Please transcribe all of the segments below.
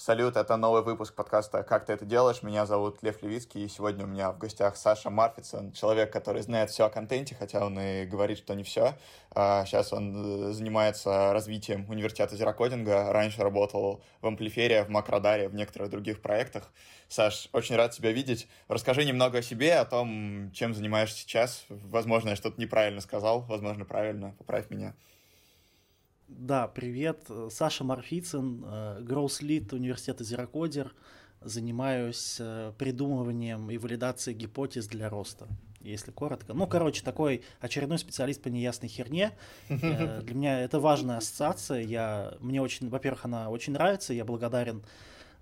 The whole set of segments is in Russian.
Салют, это новый выпуск подкаста «Как ты это делаешь?». Меня зовут Лев Левицкий, и сегодня у меня в гостях Саша Марфицын, человек, который знает все о контенте, хотя он и говорит, что не все. Сейчас он э, занимается развитием университета зерокодинга, раньше работал в Амплифере, в Макродаре, в некоторых других проектах. Саш, очень рад тебя видеть. Расскажи немного о себе, о том, чем занимаешься сейчас. Возможно, я что-то неправильно сказал, возможно, правильно. Поправь меня. Да, привет. Саша Марфицын, Growth Lead университета Зерокодер. Занимаюсь э, придумыванием и валидацией гипотез для роста, если коротко. Ну, короче, такой очередной специалист по неясной херне. Э, для меня это важная ассоциация. Я, мне очень, во-первых, она очень нравится. Я благодарен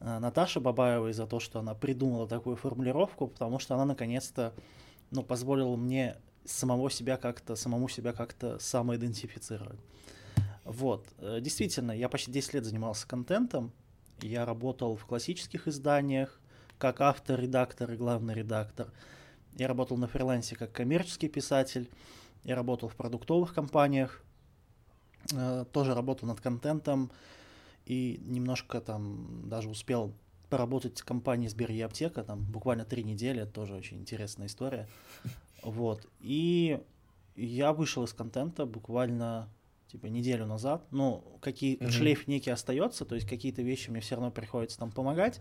э, Наташе Бабаевой за то, что она придумала такую формулировку, потому что она наконец-то ну, позволила мне самого себя как-то, самому себя как-то самоидентифицировать. Вот, э, действительно, я почти 10 лет занимался контентом, я работал в классических изданиях, как автор, редактор и главный редактор. Я работал на фрилансе как коммерческий писатель, я работал в продуктовых компаниях, э, тоже работал над контентом и немножко там даже успел поработать в компании Сбер и Аптека, там буквально три недели, тоже очень интересная история. Вот, и я вышел из контента буквально типа неделю назад. Ну, какие mm-hmm. шлейф некий остается, то есть какие-то вещи мне все равно приходится там помогать.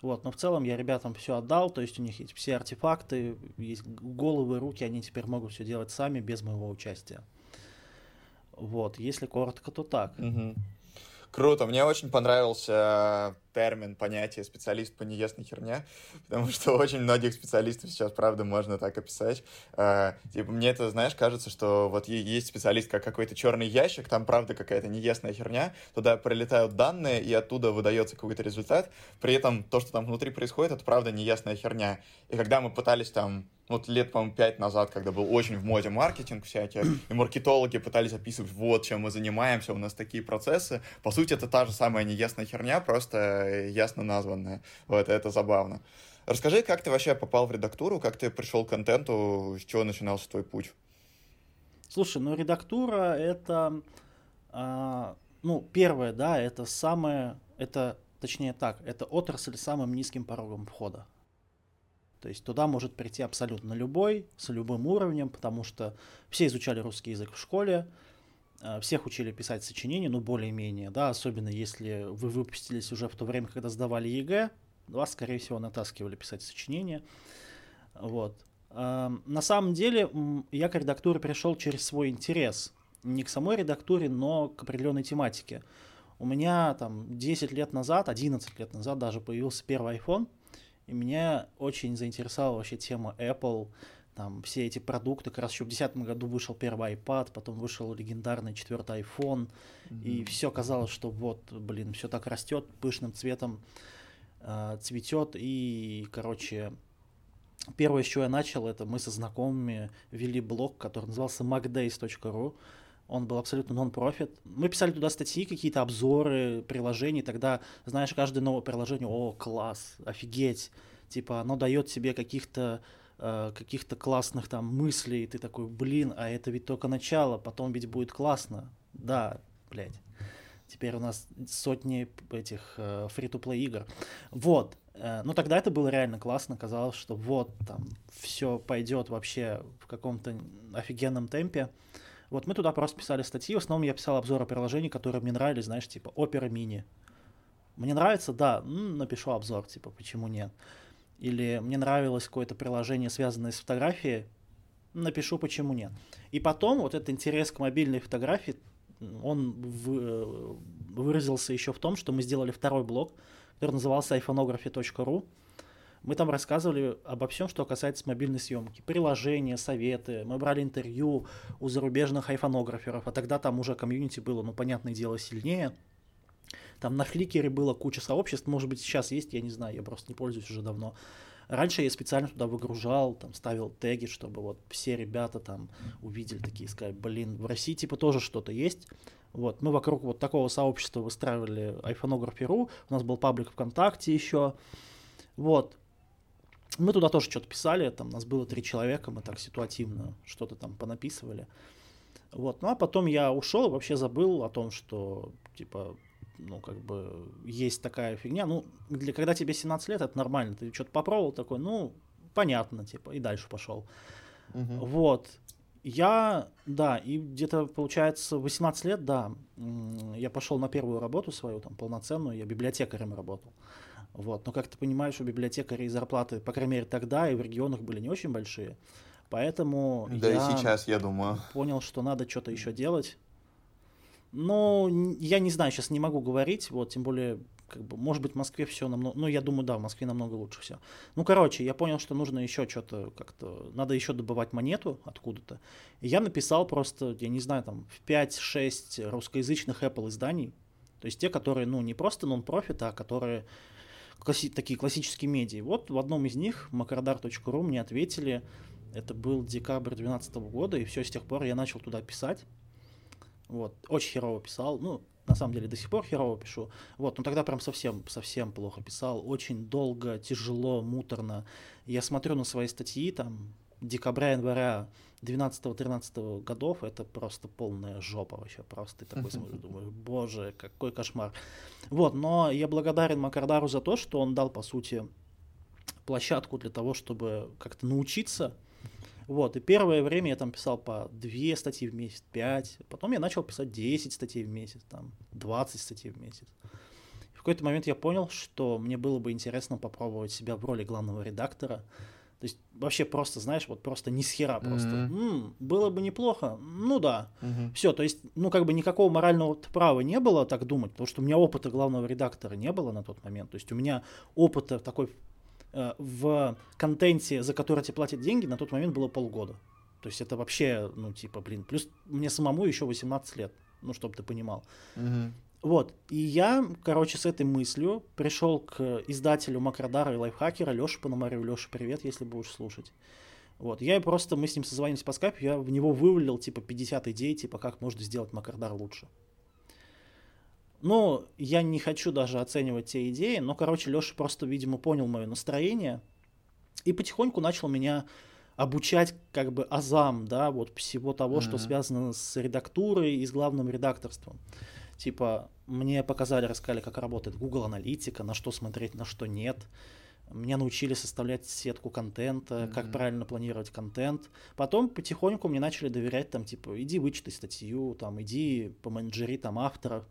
Вот, но в целом я ребятам все отдал, то есть у них есть все артефакты, есть головы, руки, они теперь могут все делать сами без моего участия. Вот, если коротко, то так. Mm-hmm. Круто, мне очень понравился термин, понятие специалист по неясной херне, потому что очень многих специалистов сейчас, правда, можно так описать. Э, типа, мне это, знаешь, кажется, что вот есть специалист как какой-то черный ящик, там, правда, какая-то неясная херня, туда прилетают данные, и оттуда выдается какой-то результат, при этом то, что там внутри происходит, это, правда, неясная херня. И когда мы пытались там вот лет, по-моему, пять назад, когда был очень в моде маркетинг всякие, и маркетологи пытались описывать, вот, чем мы занимаемся, у нас такие процессы. По сути, это та же самая неясная херня, просто ясно названная. Вот, это забавно. Расскажи, как ты вообще попал в редактуру, как ты пришел к контенту, с чего начинался твой путь? Слушай, ну редактура это, а, ну, первое, да, это самое, это, точнее так, это отрасль с самым низким порогом входа. То есть туда может прийти абсолютно любой, с любым уровнем, потому что все изучали русский язык в школе, всех учили писать сочинения, ну, более-менее, да, особенно если вы выпустились уже в то время, когда сдавали ЕГЭ, вас, скорее всего, натаскивали писать сочинения, вот. А, на самом деле, я к редактуре пришел через свой интерес, не к самой редактуре, но к определенной тематике. У меня там 10 лет назад, 11 лет назад даже появился первый iPhone – и меня очень заинтересовала вообще тема Apple, там все эти продукты, как раз еще в 2010 году вышел первый iPad, потом вышел легендарный четвертый iPhone, mm-hmm. и все казалось, что вот, блин, все так растет, пышным цветом э, цветет, и, короче, первое, с чего я начал, это мы со знакомыми вели блог, который назывался macdays.ru, он был абсолютно нон-профит. Мы писали туда статьи, какие-то обзоры приложений, тогда, знаешь, каждое новое приложение, о, класс, офигеть, типа, оно дает тебе каких-то каких-то классных там мыслей, ты такой, блин, а это ведь только начало, потом ведь будет классно. Да, блядь. Теперь у нас сотни этих э, free-to-play игр. Вот. Э, ну тогда это было реально классно, казалось, что вот там все пойдет вообще в каком-то офигенном темпе. Вот мы туда просто писали статьи, в основном я писал обзоры приложений, которые мне нравились, знаешь, типа Opera Mini. Мне нравится, да, напишу обзор, типа, почему нет. Или мне нравилось какое-то приложение, связанное с фотографией, напишу, почему нет. И потом вот этот интерес к мобильной фотографии, он вы, выразился еще в том, что мы сделали второй блог, который назывался iphonography.ru. Мы там рассказывали обо всем, что касается мобильной съемки. Приложения, советы. Мы брали интервью у зарубежных айфонограферов, а тогда там уже комьюнити было, ну, понятное дело, сильнее. Там на Фликере было куча сообществ, может быть, сейчас есть, я не знаю, я просто не пользуюсь уже давно. Раньше я специально туда выгружал, там ставил теги, чтобы вот все ребята там увидели такие, сказали, блин, в России типа тоже что-то есть. Вот, мы вокруг вот такого сообщества выстраивали iPhoneography.ru, у нас был паблик ВКонтакте еще. Вот, мы туда тоже что-то писали, там нас было три человека, мы так ситуативно что-то там понаписывали. Вот. Ну а потом я ушел и вообще забыл о том, что типа ну, как бы, есть такая фигня. Ну, для, когда тебе 17 лет, это нормально. Ты что-то попробовал такой, ну, понятно, типа, и дальше пошел. Угу. Вот. Я, да, и где-то, получается, 18 лет, да, я пошел на первую работу свою, там, полноценную, я библиотекарем работал. Вот. Но, как ты понимаешь, у библиотекарей зарплаты, по крайней мере, тогда и в регионах были не очень большие. Поэтому да я и сейчас, я думаю. понял, что надо что-то еще делать. Но я не знаю, сейчас не могу говорить, вот, тем более, как бы, может быть, в Москве все намного, ну, я думаю, да, в Москве намного лучше все. Ну, короче, я понял, что нужно еще что-то как-то, надо еще добывать монету откуда-то. И я написал просто, я не знаю, там, в 5-6 русскоязычных Apple изданий, то есть те, которые, ну, не просто нон-профит, а которые класси- такие классические медиа. Вот в одном из них, makradar.ru, мне ответили, это был декабрь 2012 года, и все, с тех пор я начал туда писать. Вот, очень херово писал. Ну, на самом деле до сих пор херово пишу. Вот, но тогда прям совсем, совсем плохо писал. Очень долго, тяжело, муторно. Я смотрю на свои статьи, там, декабря-января 12-13 годов, это просто полная жопа вообще. Просто такой смотришь, думаешь, боже, какой кошмар. Вот, но я благодарен Макардару за то, что он дал, по сути, площадку для того, чтобы как-то научиться вот, и первое время я там писал по две статьи в месяц, пять, потом я начал писать 10 статей в месяц, там, 20 статей в месяц. И в какой-то момент я понял, что мне было бы интересно попробовать себя в роли главного редактора, то есть вообще просто, знаешь, вот просто ни с хера просто. Mm-hmm. М-м, было бы неплохо. Ну да. Mm-hmm. Все, то есть, ну как бы никакого морального права не было так думать, потому что у меня опыта главного редактора не было на тот момент. То есть у меня опыта такой в контенте, за который тебе платят деньги, на тот момент было полгода. То есть это вообще, ну, типа, блин, плюс мне самому еще 18 лет, ну, чтобы ты понимал. Угу. Вот, и я, короче, с этой мыслью пришел к издателю Макродара и Лайфхакера, Леша Пономарев. Леша, привет, если будешь слушать. Вот, я просто, мы с ним созвонились по скайпу, я в него вывалил, типа, 50 идей, типа, как можно сделать Макродар лучше. Ну, я не хочу даже оценивать те идеи, но, короче, Леша просто, видимо, понял мое настроение и потихоньку начал меня обучать как бы азам, да, вот всего того, mm-hmm. что связано с редактурой и с главным редакторством. Типа, мне показали, рассказали, как работает Google Аналитика, на что смотреть, на что нет. Меня научили составлять сетку контента, mm-hmm. как правильно планировать контент. Потом потихоньку мне начали доверять, там, типа, иди вычитай статью, там, иди поменеджери там авторов.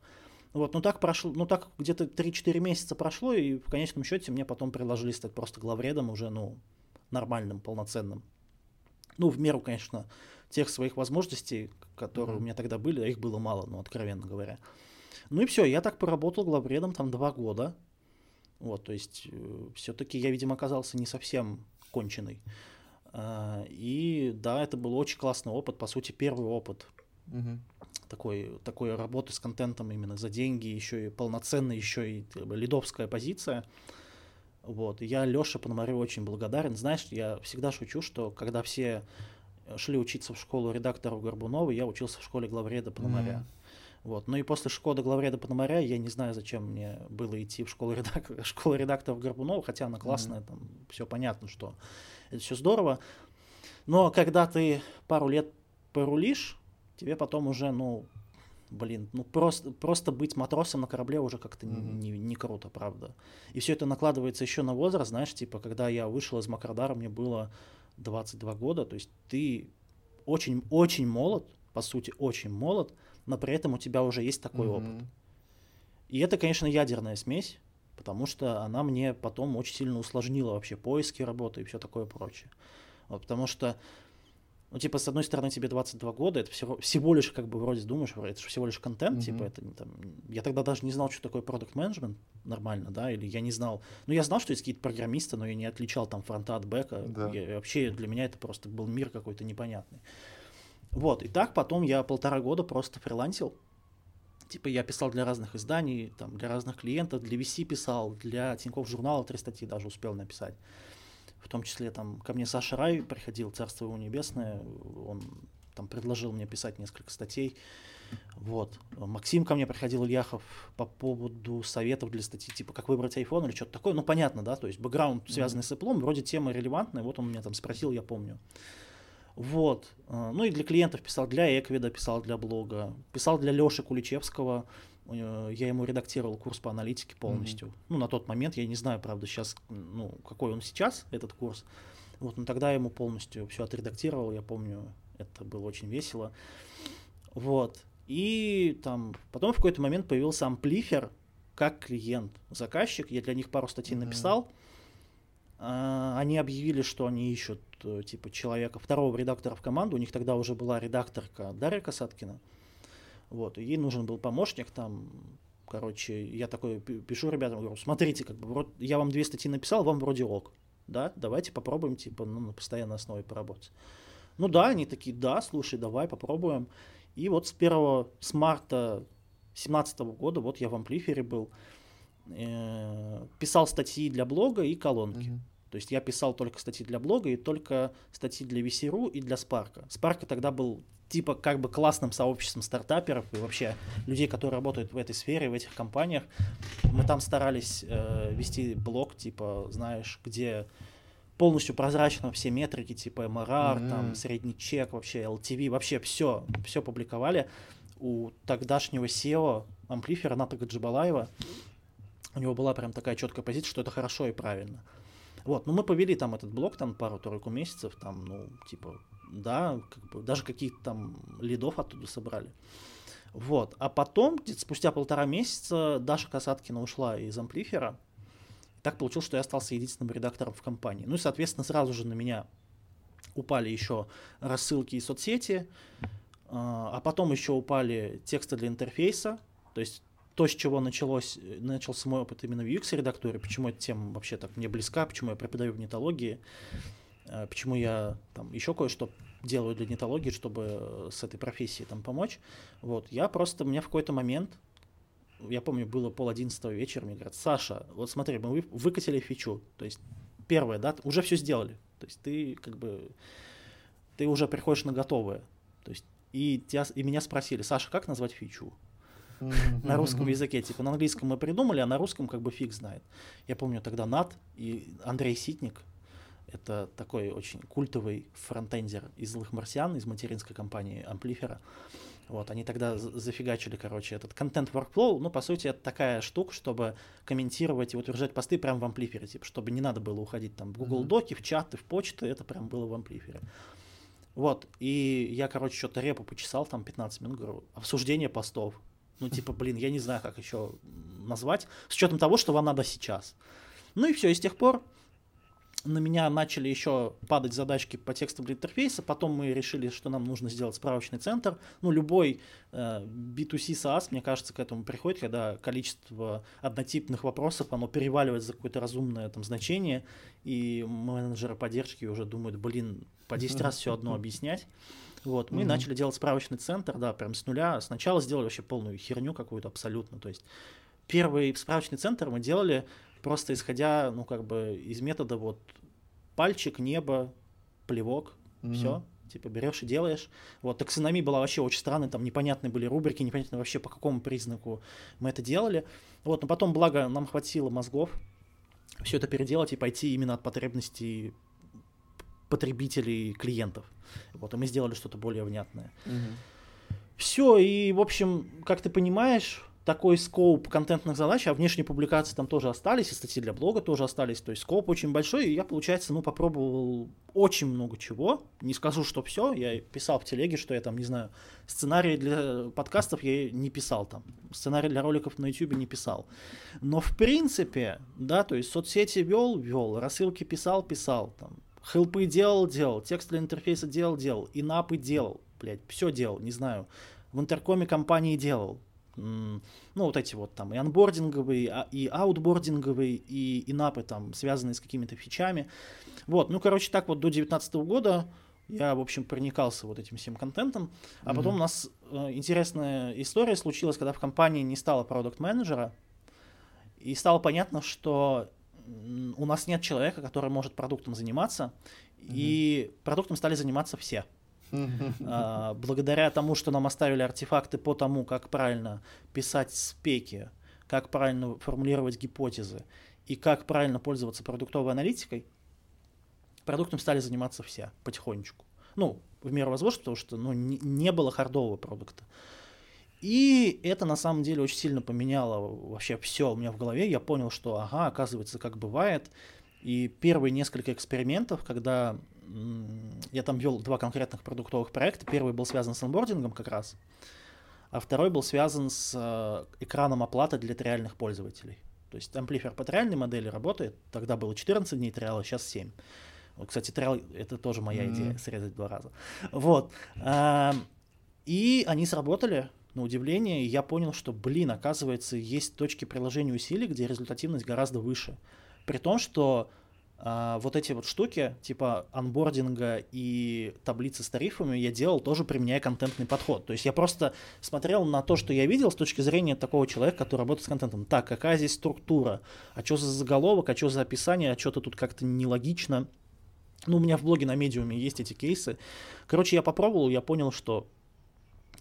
Вот, ну так прошло, ну так где-то 3-4 месяца прошло, и в конечном счете мне потом предложили стать просто главредом уже, ну, нормальным, полноценным. Ну, в меру, конечно, тех своих возможностей, которые mm-hmm. у меня тогда были, а их было мало, ну, откровенно говоря. Ну и все, я так поработал главредом там два года. Вот, то есть э, все-таки я, видимо, оказался не совсем конченый. Э, и да, это был очень классный опыт, по сути, первый опыт. Mm-hmm такой, такой работы с контентом именно за деньги, еще и полноценная, еще и как бы, лидовская позиция. Вот. И я Леше Пономареву очень благодарен. Знаешь, я всегда шучу, что когда все шли учиться в школу редактору Горбунова, я учился в школе главреда Пономаря. Mm-hmm. Вот. Ну и после школы главреда Пономаря я не знаю, зачем мне было идти в школу, редак... школу редакторов Горбунова, хотя она классная, mm-hmm. там все понятно, что это все здорово. Но когда ты пару лет порулишь, тебе потом уже, ну, блин, ну просто, просто быть матросом на корабле уже как-то mm-hmm. не, не круто, правда. И все это накладывается еще на возраст, знаешь, типа, когда я вышел из Макродара, мне было 22 года, то есть ты очень-очень молод, по сути, очень молод, но при этом у тебя уже есть такой mm-hmm. опыт. И это, конечно, ядерная смесь, потому что она мне потом очень сильно усложнила вообще поиски работы и все такое прочее. Вот, потому что ну, типа, с одной стороны, тебе 22 года, это всего, всего лишь, как бы, вроде думаешь, это же всего лишь контент, mm-hmm. типа, это там, я тогда даже не знал, что такое продукт менеджмент нормально, да, или я не знал, ну, я знал, что есть какие-то программисты, но я не отличал там фронта от бэка, да. я, вообще для меня это просто был мир какой-то непонятный. Вот, и так потом я полтора года просто фрилансил, типа, я писал для разных изданий, там, для разных клиентов, для VC писал, для Тинькофф журнала три статьи даже успел написать в том числе там ко мне Саша Рай приходил, Царство его небесное, он там предложил мне писать несколько статей. Вот. Максим ко мне приходил, Ильяхов, по поводу советов для статьи, типа, как выбрать iPhone или что-то такое. Ну, понятно, да, то есть бэкграунд, связанный mm-hmm. с Apple, вроде тема релевантная, вот он меня там спросил, я помню. Вот. Ну и для клиентов писал, для Эквида писал для блога, писал для Леши Куличевского, э, я ему редактировал курс по аналитике полностью. Mm-hmm. Ну, на тот момент, я не знаю, правда, сейчас, ну, какой он сейчас, этот курс. Вот, но тогда я ему полностью все отредактировал, я помню, это было очень весело. Вот. И там потом в какой-то момент появился амплифер как клиент, заказчик. Я для них пару статей mm-hmm. написал. А, они объявили, что они ищут э, типа человека, второго редактора в команду. У них тогда уже была редакторка Дарья Касаткина. Вот, и ей нужен был помощник там. Короче, я такой пишу ребятам, говорю, смотрите, как бы, я вам две статьи написал, вам вроде ок. Да, давайте попробуем, типа, ну, на постоянной основе поработать. Ну да, они такие, да, слушай, давай попробуем. И вот с 1 с марта 2017 года, вот я в амплифере был, э, писал статьи для блога и колонки. Uh-huh. То есть я писал только статьи для блога и только статьи для VC.ru и для Spark. Spark тогда был типа как бы классным сообществом стартаперов и вообще людей, которые работают в этой сфере, в этих компаниях. Мы там старались э, вести блог, типа, знаешь, где полностью прозрачно все метрики, типа MRR, mm-hmm. там, средний чек, вообще LTV, вообще все, все публиковали. У тогдашнего SEO амплифера Ната Гаджибалаева, у него была прям такая четкая позиция, что это хорошо и правильно. Вот, ну мы повели там этот блок там пару-тройку месяцев, там, ну, типа, да, как бы, даже каких-то там лидов оттуда собрали. Вот, а потом, где-то спустя полтора месяца, Даша Касаткина ушла из амплифера, так получилось, что я остался единственным редактором в компании. Ну и, соответственно, сразу же на меня упали еще рассылки и соцсети, а, а потом еще упали тексты для интерфейса, то есть то, с чего началось, начался мой опыт именно в UX-редакторе, почему эта тема вообще так мне близка, почему я преподаю в нетологии, а, почему я там еще кое-что делаю для нетологии, чтобы с этой профессией там помочь. Вот, я просто, у меня в какой-то момент я помню, было пол одиннадцатого вечера, мне говорят, Саша, вот смотри, мы выкатили фичу, то есть первое, да, уже все сделали, то есть ты как бы, ты уже приходишь на готовое, то есть и, тебя, и меня спросили, Саша, как назвать фичу? На русском языке. Типа на английском мы придумали, а на русском как бы фиг знает. Я помню тогда Нат и Андрей Ситник, это такой очень культовый фронтендер из «Злых марсиан», из материнской компании Амплифера. Вот, они тогда зафигачили, короче, этот контент workflow. Ну, по сути, это такая штука, чтобы комментировать и утверждать посты прямо в амплифере, типа, чтобы не надо было уходить там в Google Доки, в чаты, в почты, это прям было в амплифере. Вот, и я, короче, что-то репу почесал, там 15 минут, говорю, обсуждение постов. Ну, типа, блин, я не знаю, как еще назвать, с учетом того, что вам надо сейчас. Ну и все, и с тех пор на меня начали еще падать задачки по текстовому интерфейсу, потом мы решили, что нам нужно сделать справочный центр. Ну, любой э, B2C SaaS, мне кажется, к этому приходит, когда количество однотипных вопросов, оно переваливает за какое-то разумное там значение, и менеджеры поддержки уже думают, блин, по 10 раз все одно объяснять. Вот, мы mm-hmm. начали делать справочный центр, да, прям с нуля. Сначала сделали вообще полную херню какую-то абсолютно, то есть первый справочный центр мы делали просто исходя, ну, как бы из метода вот пальчик, небо, плевок, mm-hmm. все, типа берешь и делаешь. Вот таксономия была вообще очень странной, там непонятные были рубрики, непонятно вообще по какому признаку мы это делали. Вот, но потом, благо, нам хватило мозгов все это переделать и пойти именно от потребностей потребителей клиентов. Вот, и мы сделали что-то более внятное. Mm-hmm. Все, и, в общем, как ты понимаешь, такой скоп контентных задач, а внешние публикации там тоже остались, и статьи для блога тоже остались, то есть скоп очень большой, и я, получается, ну, попробовал очень много чего, не скажу, что все, я писал в телеге, что я там, не знаю, сценарии для подкастов я не писал там, сценарий для роликов на YouTube не писал, но в принципе, да, то есть соцсети вел, вел, рассылки писал, писал, там, хелпы делал, делал, текст для интерфейса делал, делал, инапы делал, блядь, все делал, не знаю, в интеркоме компании делал, ну, вот эти вот там. И анбординговые, а, и аутбординговые, и инапы там, связанные с какими-то фичами. Вот, ну, короче, так вот до 2019 года я, в общем, проникался вот этим всем контентом. А mm-hmm. потом у нас э, интересная история случилась, когда в компании не стало продукт-менеджера, и стало понятно, что у нас нет человека, который может продуктом заниматься, mm-hmm. и продуктом стали заниматься все. А, благодаря тому, что нам оставили артефакты по тому, как правильно писать спеки, как правильно формулировать гипотезы и как правильно пользоваться продуктовой аналитикой, продуктом стали заниматься все потихонечку. Ну, в меру возможности, потому что ну, не, не было хардового продукта. И это на самом деле очень сильно поменяло вообще все у меня в голове. Я понял, что ага, оказывается, как бывает. И первые несколько экспериментов, когда я там вел два конкретных продуктовых проекта. Первый был связан с онбордингом как раз, а второй был связан с э, экраном оплаты для триальных пользователей. То есть амплифер по триальной модели работает. Тогда было 14 дней триала, сейчас 7. Вот, кстати, триал — это тоже моя mm-hmm. идея, срезать два раза. Вот. И они сработали, на удивление, и я понял, что, блин, оказывается, есть точки приложения усилий, где результативность гораздо выше. При том, что а, вот эти вот штуки, типа анбординга и таблицы с тарифами, я делал тоже применяя контентный подход. То есть я просто смотрел на то, что я видел с точки зрения такого человека, который работает с контентом. Так, какая здесь структура? А что за заголовок? А что за описание? А что-то тут как-то нелогично. Ну, у меня в блоге на медиуме есть эти кейсы. Короче, я попробовал, я понял, что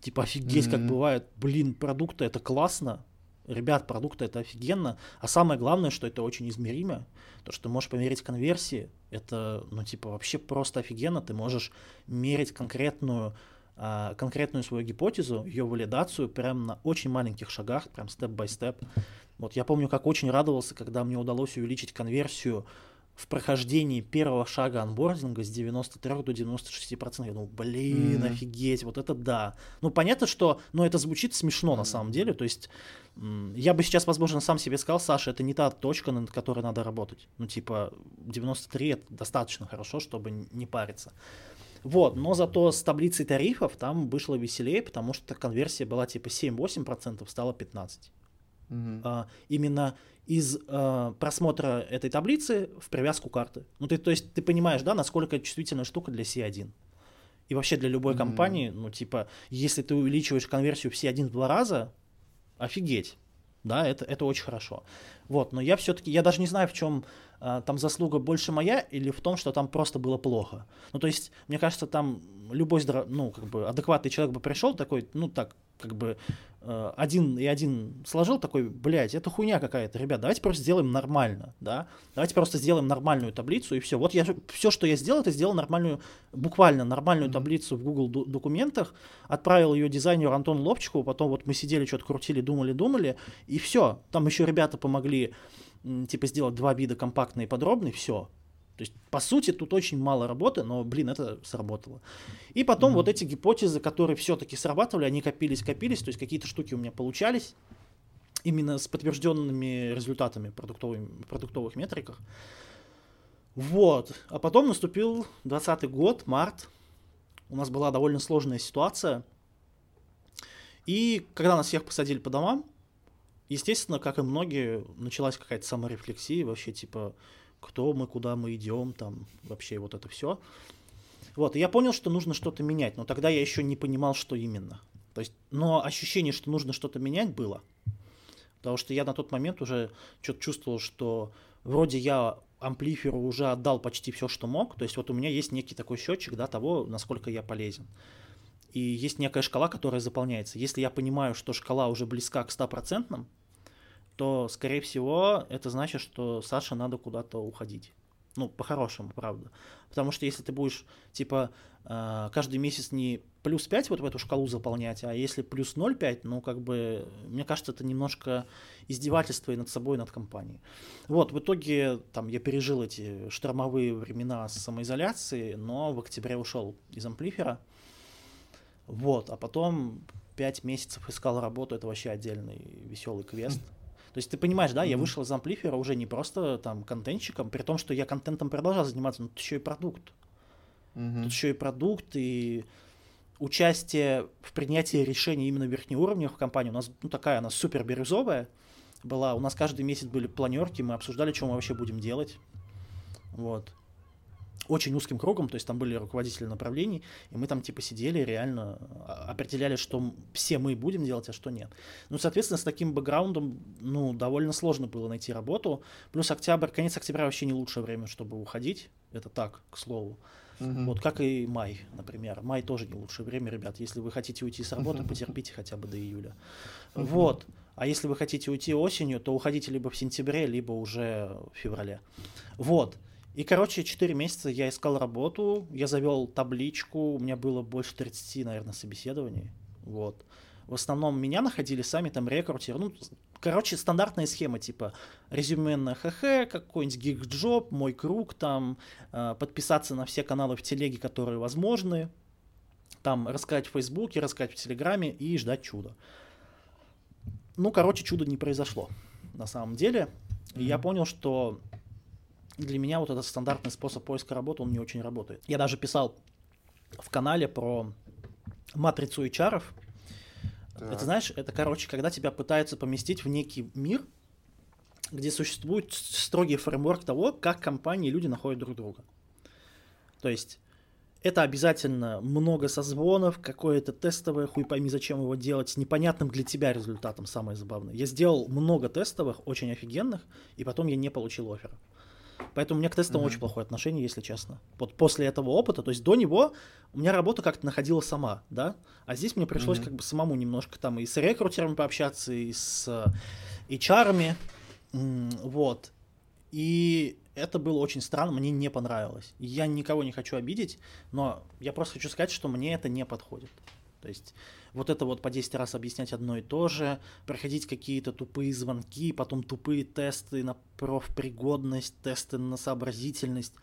типа офигеть, mm-hmm. как бывает, блин, продукты это классно, ребят, продукты это офигенно, а самое главное, что это очень измеримо, то, что ты можешь померить конверсии, это, ну, типа, вообще просто офигенно, ты можешь мерить конкретную, а, конкретную свою гипотезу, ее валидацию прям на очень маленьких шагах, прям степ-бай-степ. Вот я помню, как очень радовался, когда мне удалось увеличить конверсию в прохождении первого шага анбординга с 93 до 96 процентов. Я думал, блин, mm-hmm. офигеть, вот это да. Ну, понятно, что, ну, это звучит смешно mm-hmm. на самом деле, то есть я бы сейчас, возможно, сам себе сказал, Саша, это не та точка, над которой надо работать. Ну, типа, 93 это достаточно хорошо, чтобы не париться. Вот, но зато с таблицей тарифов там вышло веселее, потому что конверсия была типа 7-8%, стала 15%. Угу. А, именно из а, просмотра этой таблицы в привязку карты. Ну, ты, то есть ты понимаешь, да, насколько чувствительная штука для C1. И вообще для любой mm компании, ну, типа, если ты увеличиваешь конверсию в C1 в два раза, офигеть. Да, это, это очень хорошо. Вот, но я все-таки, я даже не знаю, в чем там заслуга больше моя или в том, что там просто было плохо. Ну, то есть, мне кажется, там любой, здоров... ну, как бы адекватный человек бы пришел такой, ну, так, как бы э, один и один сложил такой, блядь, это хуйня какая-то, ребят, давайте просто сделаем нормально, да, давайте просто сделаем нормальную таблицу и все. Вот я все, что я сделал, это сделал нормальную, буквально нормальную таблицу в Google документах, отправил ее дизайнеру Антону Лобчикову, потом вот мы сидели, что-то крутили, думали, думали, и все. Там еще ребята помогли, типа, сделать два вида компактный и подробный, все. То есть, по сути, тут очень мало работы, но, блин, это сработало. И потом mm-hmm. вот эти гипотезы, которые все-таки срабатывали, они копились, копились, то есть какие-то штуки у меня получались именно с подтвержденными результатами продуктовых, продуктовых метриках. Вот. А потом наступил 20 год, март. У нас была довольно сложная ситуация. И когда нас всех посадили по домам, естественно, как и многие, началась какая-то саморефлексия, вообще типа, кто мы, куда мы идем, там вообще вот это все. Вот, и я понял, что нужно что-то менять, но тогда я еще не понимал, что именно. То есть, но ощущение, что нужно что-то менять, было. Потому что я на тот момент уже что-то чувствовал, что вроде я амплиферу уже отдал почти все, что мог. То есть вот у меня есть некий такой счетчик да, того, насколько я полезен. И есть некая шкала, которая заполняется. Если я понимаю, что шкала уже близка к 100%, то, скорее всего, это значит, что Саше надо куда-то уходить. Ну, по-хорошему, правда. Потому что если ты будешь, типа, э, каждый месяц не плюс 5 вот в эту шкалу заполнять, а если плюс 0,5, ну, как бы, мне кажется, это немножко издевательство и над собой, и над компанией. Вот, в итоге, там, я пережил эти штормовые времена самоизоляции, но в октябре ушел из амплифера. Вот, а потом 5 месяцев искал работу, это вообще отдельный веселый квест. То есть ты понимаешь, да, mm-hmm. я вышел из амплифера уже не просто там контентчиком, при том, что я контентом продолжал заниматься, но тут еще и продукт. Mm-hmm. Тут еще и продукт, и участие в принятии решений именно верхнеуровневых в компании у нас ну, такая, она супер бирюзовая была. У нас каждый месяц были планерки, мы обсуждали, что мы вообще будем делать. Вот очень узким кругом, то есть там были руководители направлений, и мы там типа сидели, реально а, определяли, что все мы будем делать, а что нет. Ну, соответственно, с таким бэкграундом, ну, довольно сложно было найти работу. Плюс октябрь, конец октября вообще не лучшее время, чтобы уходить. Это так, к слову. Угу. Вот как и май, например. Май тоже не лучшее время, ребят. Если вы хотите уйти с работы, потерпите хотя бы до июля. Вот. А если вы хотите уйти осенью, то уходите либо в сентябре, либо уже в феврале. Вот. И, короче, 4 месяца я искал работу, я завел табличку, у меня было больше 30, наверное, собеседований. Вот. в основном меня находили сами там рекрутеры. Ну, короче, стандартная схема, типа резюме на ХХ, какой-нибудь гиг-джоб, мой круг, там, э, подписаться на все каналы в телеге, которые возможны, там, рассказать в Фейсбуке, рассказать в Телеграме и ждать чуда. Ну, короче, чудо не произошло на самом деле. И я понял, что для меня вот этот стандартный способ поиска работы, он не очень работает. Я даже писал в канале про матрицу HR. Так. Это знаешь, это, короче, когда тебя пытаются поместить в некий мир, где существует строгий фреймворк того, как компании и люди находят друг друга. То есть это обязательно много созвонов, какое-то тестовое, хуй пойми, зачем его делать, с непонятным для тебя результатом, самое забавное. Я сделал много тестовых, очень офигенных, и потом я не получил оффера. Поэтому у меня к тестам mm-hmm. очень плохое отношение, если честно. Вот после этого опыта, то есть до него у меня работа как-то находила сама, да, а здесь мне пришлось mm-hmm. как бы самому немножко там и с рекрутерами пообщаться, и с HR, вот. И это было очень странно, мне не понравилось. Я никого не хочу обидеть, но я просто хочу сказать, что мне это не подходит. То есть вот это вот по 10 раз объяснять одно и то же, проходить какие-то тупые звонки, потом тупые тесты на профпригодность, тесты на сообразительность,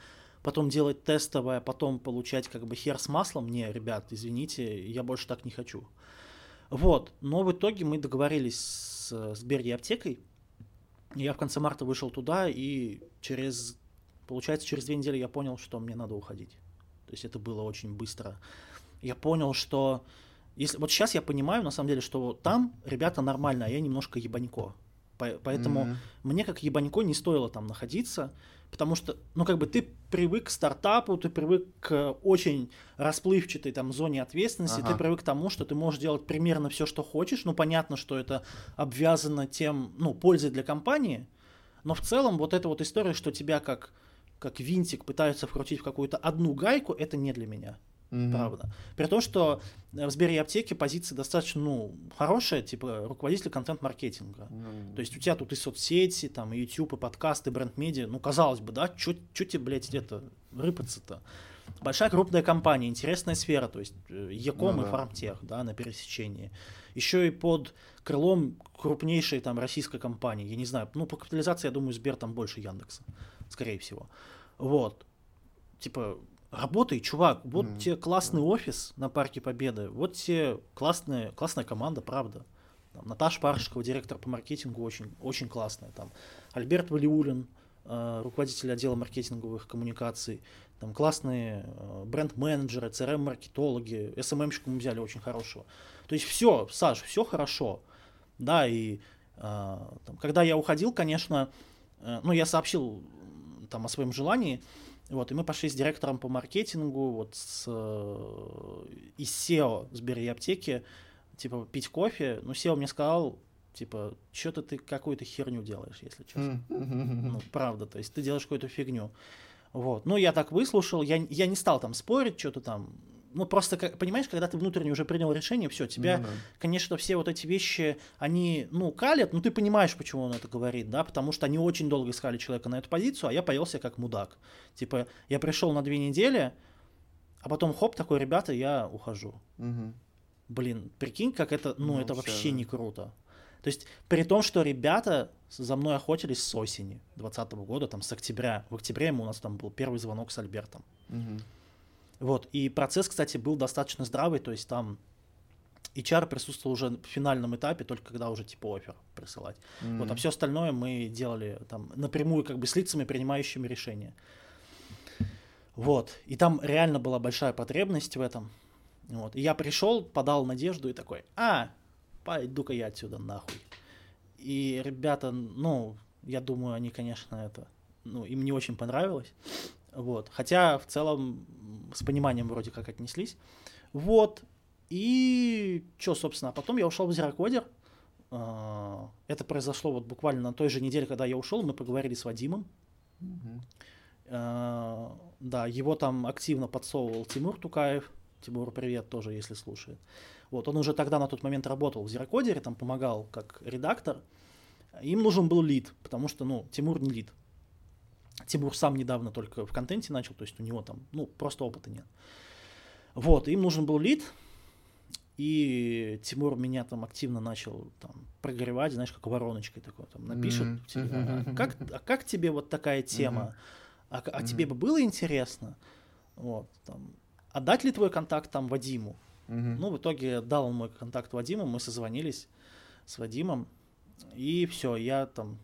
потом делать тестовое, потом получать как бы хер с маслом. Не, ребят, извините, я больше так не хочу. Вот, но в итоге мы договорились с Сбер аптекой, я в конце марта вышел туда, и через, получается, через две недели я понял, что мне надо уходить. То есть это было очень быстро. Я понял, что если, вот сейчас я понимаю, на самом деле, что там ребята нормально, а я немножко ебанько. Поэтому mm-hmm. мне как ебанько не стоило там находиться, потому что, ну, как бы ты привык к стартапу, ты привык к очень расплывчатой там зоне ответственности, ага. ты привык к тому, что ты можешь делать примерно все, что хочешь. Ну, понятно, что это обвязано тем, ну, пользой для компании, но в целом вот эта вот история, что тебя как, как винтик пытаются вкрутить в какую-то одну гайку, это не для меня. Mm-hmm. Правда. При том, что в Сбере и аптеке позиция достаточно ну, хорошая, типа руководитель контент-маркетинга. Mm-hmm. То есть у тебя тут и соцсети, там, и YouTube, и подкасты, и бренд-медиа. Ну, казалось бы, да, что тебе, блядь, где-то рыпаться-то? Большая крупная компания, интересная сфера, то есть Яком ну, и. Фармтех, да, на пересечении. Еще и под крылом крупнейшей там российской компании, я не знаю, ну, по капитализации, я думаю, Сбер там больше Яндекса, скорее всего. Вот. Типа, Работай, чувак, вот mm-hmm. тебе классный офис на Парке Победы, вот тебе классная, классная команда, правда. Там, Наташа Паршикова, директор по маркетингу, очень, очень классная. Там, Альберт Валиулин, э, руководитель отдела маркетинговых коммуникаций, там классные э, бренд-менеджеры, CRM-маркетологи, SMM-щику мы взяли очень хорошего. То есть все, Саш, все хорошо. Да, и э, там, когда я уходил, конечно, э, ну, я сообщил там о своем желании, вот, и мы пошли с директором по маркетингу, вот с, э, из SEO Сбер и аптеки, типа, пить кофе. Ну, SEO мне сказал, типа, что-то ты какую-то херню делаешь, если честно. Ну, правда, то есть ты делаешь какую-то фигню. Вот. Ну, я так выслушал, я, я не стал там спорить, что-то там, ну просто, понимаешь, когда ты внутренне уже принял решение, все, тебя, ну, да. конечно, все вот эти вещи, они, ну, калят, но ты понимаешь, почему он это говорит, да, потому что они очень долго искали человека на эту позицию, а я появился как мудак. Типа, я пришел на две недели, а потом хоп, такой, ребята, я ухожу. Угу. Блин, прикинь, как это, ну, ну это вообще да. не круто. То есть, при том, что ребята за мной охотились с осени 2020 года, там, с октября. В октябре у нас там был первый звонок с Альбертом. Угу. Вот, и процесс, кстати, был достаточно здравый, то есть там HR присутствовал уже в финальном этапе, только когда уже типа офер присылать. Mm-hmm. Вот, а все остальное мы делали там напрямую как бы с лицами, принимающими решения. Вот, и там реально была большая потребность в этом. Вот, и я пришел, подал надежду и такой, а, пойду-ка я отсюда нахуй. И ребята, ну, я думаю, они, конечно, это, ну, им не очень понравилось. Вот. Хотя в целом с пониманием вроде как отнеслись. Вот. И что, собственно, а потом я ушел в Зерокодер. А, это произошло вот буквально на той же неделе, когда я ушел, мы поговорили с Вадимом. Mm-hmm. Да, его там активно подсовывал Тимур Тукаев. Тимур, привет, тоже, если слушает. Вот, он уже тогда на тот момент работал в Зерокодере, там помогал как редактор. Им нужен был лид, потому что, ну, Тимур не лид. Тимур сам недавно только в контенте начал, то есть у него там, ну, просто опыта нет. Вот, им нужен был лид, и Тимур меня там активно начал там прогревать, знаешь, как вороночкой такой, там напишет, mm-hmm. а как, а как тебе вот такая тема, mm-hmm. а, а тебе бы было интересно, вот, там, отдать ли твой контакт там Вадиму? Mm-hmm. Ну, в итоге дал он мой контакт Вадиму, мы созвонились с Вадимом, и все, я там,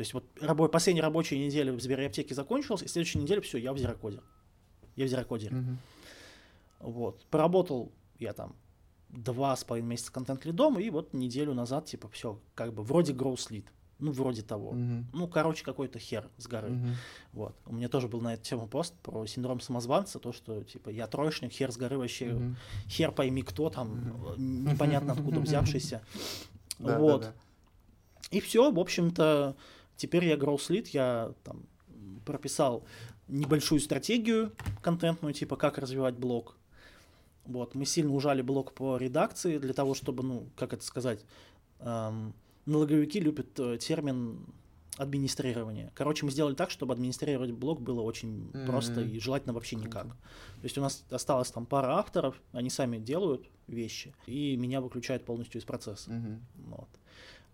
то есть вот рабо- последняя рабочая неделя в Сбераптеке закончилась, и следующая неделя все, я в Зерокоде. Я в Зерокоде. Mm-hmm. Вот. Поработал я там два с половиной месяца контент-лидом, и вот неделю назад, типа, все, как бы, вроде growth lead. Ну, вроде того. Uh-huh. Ну, короче, какой-то хер с горы. Uh-huh. Вот. У меня тоже был на эту тему пост про синдром самозванца, то, что, типа, я троечник, хер с горы вообще, uh-huh. хер пойми кто там, uh-huh. непонятно откуда взявшийся. Вот. И все, в общем-то, теперь я growth lead, я там прописал небольшую стратегию контентную, типа, как развивать блог, вот, мы сильно ужали блок по редакции для того, чтобы, ну, как это сказать, эм, налоговики любят э, термин администрирование. Короче, мы сделали так, чтобы администрировать блог было очень mm-hmm. просто и желательно вообще никак. То есть у нас осталось там пара авторов, они сами делают вещи, и меня выключают полностью из процесса. Mm-hmm. Вот.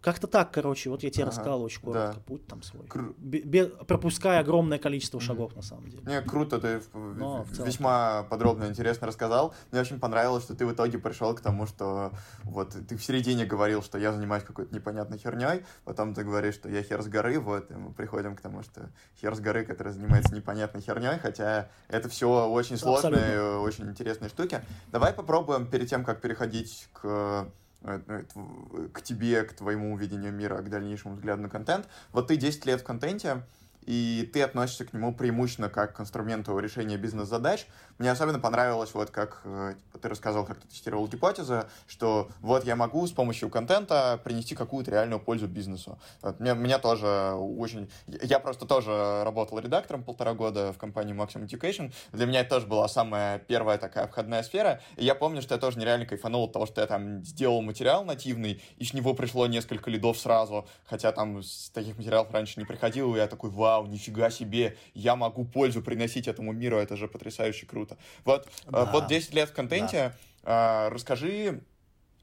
Как-то так, короче, вот я тебе ага, рассказал очень коротко, да. путь там свой. Кру... Бе- пропуская огромное количество шагов, mm-hmm. на самом деле. Не, круто, ты Но, весьма подробно и интересно рассказал. Мне очень понравилось, что ты в итоге пришел к тому, что вот ты в середине говорил, что я занимаюсь какой-то непонятной херней, потом ты говоришь, что я хер с горы, вот, и мы приходим к тому, что хер с горы, который занимается непонятной херней, хотя это все очень сложные, Абсолютно. очень интересные штуки. Давай попробуем перед тем, как переходить к к тебе, к твоему видению мира, к дальнейшему взгляду на контент. Вот ты 10 лет в контенте, и ты относишься к нему преимущественно как к инструменту решения бизнес-задач. Мне особенно понравилось, вот как э, типа, ты рассказал, как ты тестировал гипотезы, что вот я могу с помощью контента принести какую-то реальную пользу бизнесу. Вот, мне, меня тоже очень... Я просто тоже работал редактором полтора года в компании Maximum Education. Для меня это тоже была самая первая такая входная сфера. И я помню, что я тоже нереально кайфанул от того, что я там сделал материал нативный, и с него пришло несколько лидов сразу, хотя там таких материалов раньше не приходил, и я такой, вау, нифига себе, я могу пользу приносить этому миру, это же потрясающе круто. Вот, э, да. вот 10 лет в контенте, да. расскажи,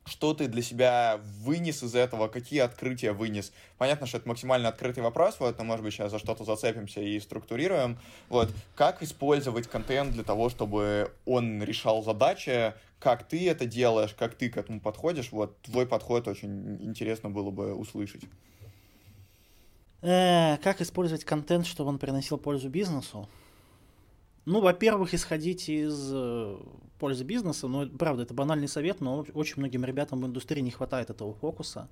что ты для себя вынес из этого, какие открытия вынес? Понятно, что это максимально открытый вопрос, вот, но, может быть, сейчас за что-то зацепимся и структурируем. Вот, как использовать контент для того, чтобы он решал задачи, как ты это делаешь, как ты к этому подходишь, вот, твой подход очень интересно было бы услышать. Э, как использовать контент, чтобы он приносил пользу бизнесу? Ну, во-первых, исходить из э, пользы бизнеса, ну, правда, это банальный совет, но очень многим ребятам в индустрии не хватает этого фокуса.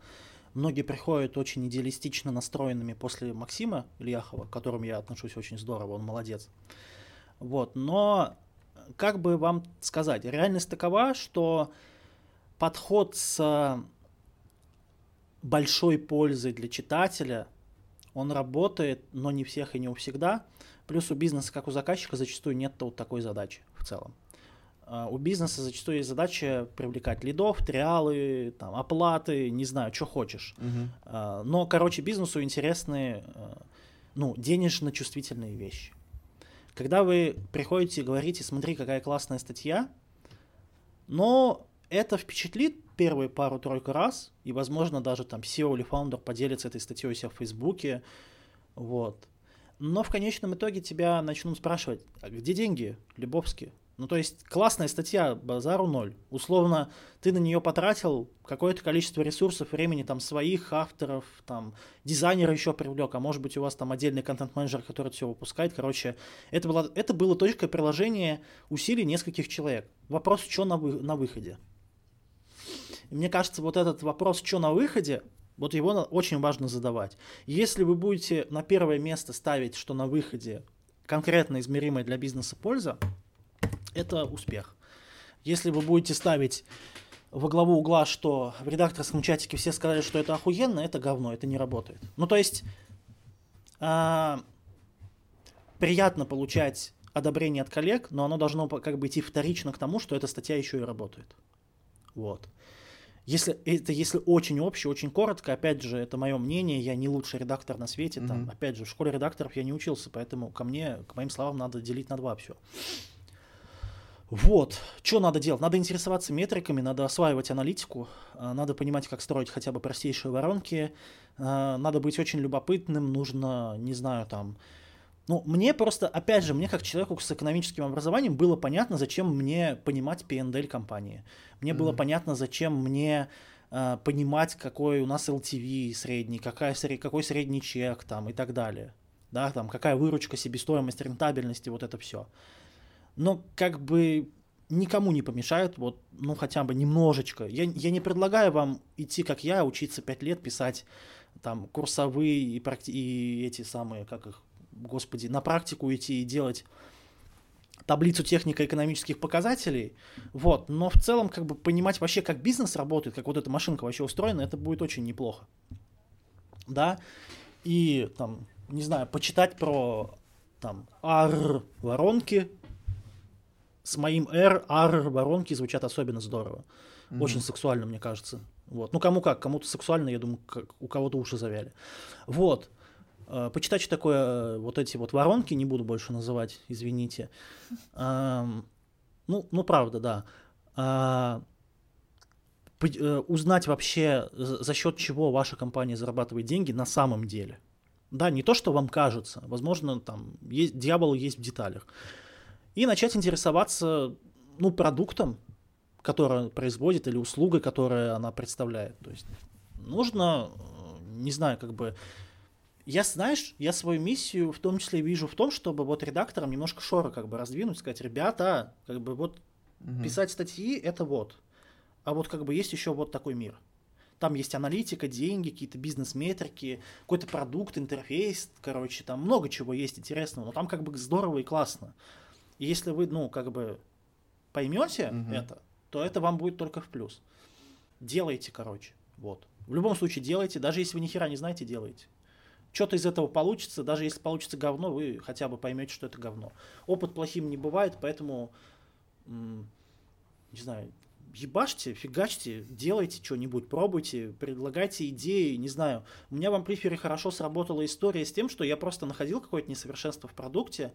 Многие приходят очень идеалистично настроенными после Максима Ильяхова, к которому я отношусь очень здорово, он молодец. Вот, но как бы вам сказать, реальность такова, что подход с большой пользой для читателя, он работает, но не всех и не у всегда – Плюс у бизнеса, как у заказчика, зачастую нет вот такой задачи в целом. А, у бизнеса зачастую есть задача привлекать лидов, триалы, там, оплаты, не знаю, что хочешь. Uh-huh. Но, короче, бизнесу интересны а, ну, денежно-чувствительные вещи. Когда вы приходите и говорите, смотри, какая классная статья, но это впечатлит первые пару-тройку раз, и, возможно, даже там SEO или фаундер поделится этой статьей у себя в Фейсбуке, вот но в конечном итоге тебя начнут спрашивать, а где деньги, Любовские? Ну, то есть классная статья, базару ноль. Условно, ты на нее потратил какое-то количество ресурсов, времени, там, своих авторов, там, дизайнера еще привлек, а может быть у вас там отдельный контент-менеджер, который все выпускает. Короче, это было, это было точкой приложения усилий нескольких человек. Вопрос, что на, вы, на выходе. И мне кажется, вот этот вопрос, что на выходе, вот его очень важно задавать. Если вы будете на первое место ставить, что на выходе конкретно измеримая для бизнеса польза, это успех. Если вы будете ставить во главу угла, что в редакторском чатике все сказали, что это охуенно, это говно, это не работает. Ну, то есть, э, приятно получать одобрение от коллег, но оно должно как бы идти вторично к тому, что эта статья еще и работает. Вот. Если это если очень общее, очень коротко, опять же, это мое мнение, я не лучший редактор на свете, mm-hmm. там, опять же, в школе редакторов я не учился, поэтому ко мне, к моим словам, надо делить на два все. Вот, что надо делать? Надо интересоваться метриками, надо осваивать аналитику, а, надо понимать, как строить хотя бы простейшие воронки, а, надо быть очень любопытным, нужно, не знаю, там... Ну, мне просто, опять же, мне как человеку с экономическим образованием было понятно, зачем мне понимать P&L компании. Мне mm-hmm. было понятно, зачем мне э, понимать, какой у нас LTV средний, какая, какой средний чек там и так далее. Да, там, какая выручка, себестоимость, рентабельность и вот это все но как бы никому не помешает, вот, ну, хотя бы немножечко. Я, я не предлагаю вам идти, как я, учиться пять лет, писать там курсовые и, практи- и эти самые, как их, господи, на практику идти и делать таблицу технико-экономических показателей, вот, но в целом как бы понимать вообще, как бизнес работает, как вот эта машинка вообще устроена, это будет очень неплохо, да, и там, не знаю, почитать про там R воронки, с моим R, R воронки звучат особенно здорово. Mm-hmm. Очень сексуально, мне кажется. Вот. Ну, кому как, кому-то сексуально, я думаю, как, у кого-то уши завяли. Вот. Э, почитать, что такое э, вот эти вот воронки, не буду больше называть, извините. ну, ну, правда, да. Э, узнать вообще, за счет чего ваша компания зарабатывает деньги на самом деле. Да, не то, что вам кажется. Возможно, там есть, дьявол есть в деталях и начать интересоваться ну, продуктом, который производит, или услугой, которую она представляет. То есть нужно, не знаю, как бы... Я, знаешь, я свою миссию в том числе вижу в том, чтобы вот редакторам немножко шора как бы раздвинуть, сказать, ребята, как бы вот угу. писать статьи это вот, а вот как бы есть еще вот такой мир. Там есть аналитика, деньги, какие-то бизнес-метрики, какой-то продукт, интерфейс, короче, там много чего есть интересного, но там как бы здорово и классно. И если вы, ну, как бы поймете угу. это, то это вам будет только в плюс. Делайте, короче. Вот. В любом случае делайте, даже если вы ни хера не знаете, делайте. Что-то из этого получится, даже если получится говно, вы хотя бы поймете, что это говно. Опыт плохим не бывает, поэтому, не знаю, ебашьте, фигачьте, делайте что-нибудь, пробуйте, предлагайте идеи, не знаю. У меня в амплифере хорошо сработала история с тем, что я просто находил какое-то несовершенство в продукте,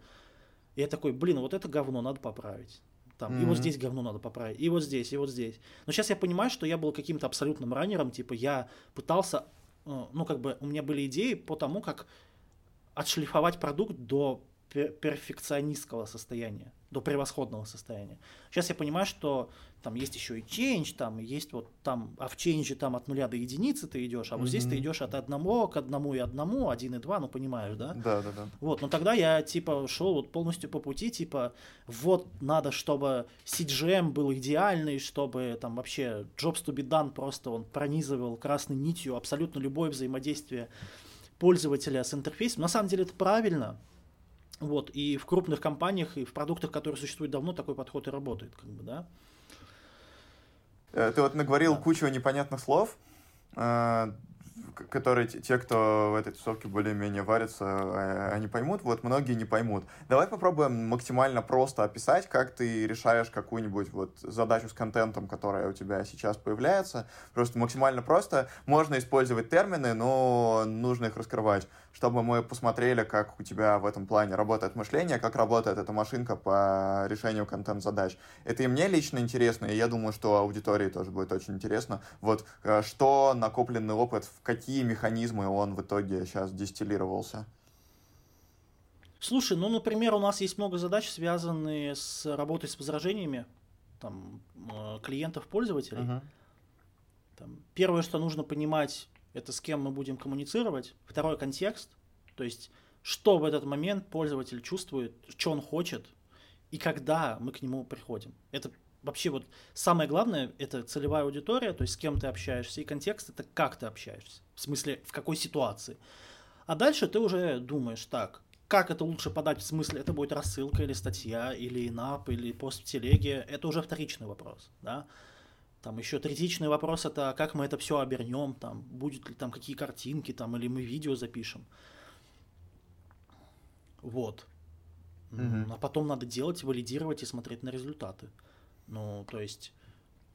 и я такой, блин, вот это говно надо поправить. Там, mm-hmm. и вот здесь говно надо поправить, и вот здесь, и вот здесь. Но сейчас я понимаю, что я был каким-то абсолютным раннером, типа я пытался, ну как бы у меня были идеи по тому, как отшлифовать продукт до перфекционистского состояния, до превосходного состояния. Сейчас я понимаю, что там есть еще и change, там есть вот там, а в change там от нуля до единицы ты идешь, а вот mm-hmm. здесь ты идешь от одного к одному и одному, один и два, ну понимаешь, да? Да, да, да. Вот, но тогда я типа шел вот полностью по пути, типа вот надо, чтобы CGM был идеальный, чтобы там вообще jobs to be done просто он пронизывал красной нитью абсолютно любое взаимодействие пользователя с интерфейсом. На самом деле это правильно, вот, и в крупных компаниях, и в продуктах, которые существуют давно, такой подход и работает, как бы, да. Э, ты вот наговорил да. кучу непонятных слов, э, которые те, кто в этой тусовке более-менее варятся, э, они поймут, вот многие не поймут. Давай попробуем максимально просто описать, как ты решаешь какую-нибудь вот задачу с контентом, которая у тебя сейчас появляется. Просто максимально просто. Можно использовать термины, но нужно их раскрывать, чтобы мы посмотрели, как у тебя в этом плане работает мышление, как работает эта машинка по решению контент-задач. Это и мне лично интересно, и я думаю, что аудитории тоже будет очень интересно. Вот э, что накопленный опыт, в какие механизмы он в итоге сейчас дистиллировался? Слушай, ну, например, у нас есть много задач, связанные с работой с возражениями там, э, клиентов-пользователей. Uh-huh. Там, первое, что нужно понимать, это с кем мы будем коммуницировать. Второй контекст, то есть что в этот момент пользователь чувствует, что он хочет, и когда мы к нему приходим. Это вообще вот самое главное, это целевая аудитория, то есть с кем ты общаешься, и контекст это как ты общаешься, в смысле в какой ситуации. А дальше ты уже думаешь, так, как это лучше подать, в смысле это будет рассылка или статья, или инап, или пост в телеге, это уже вторичный вопрос, да. Там еще третичный вопрос это как мы это все обернем, там будет ли там какие картинки, там или мы видео запишем. Вот. Mm-hmm. А потом надо делать, валидировать и смотреть на результаты. Ну, то есть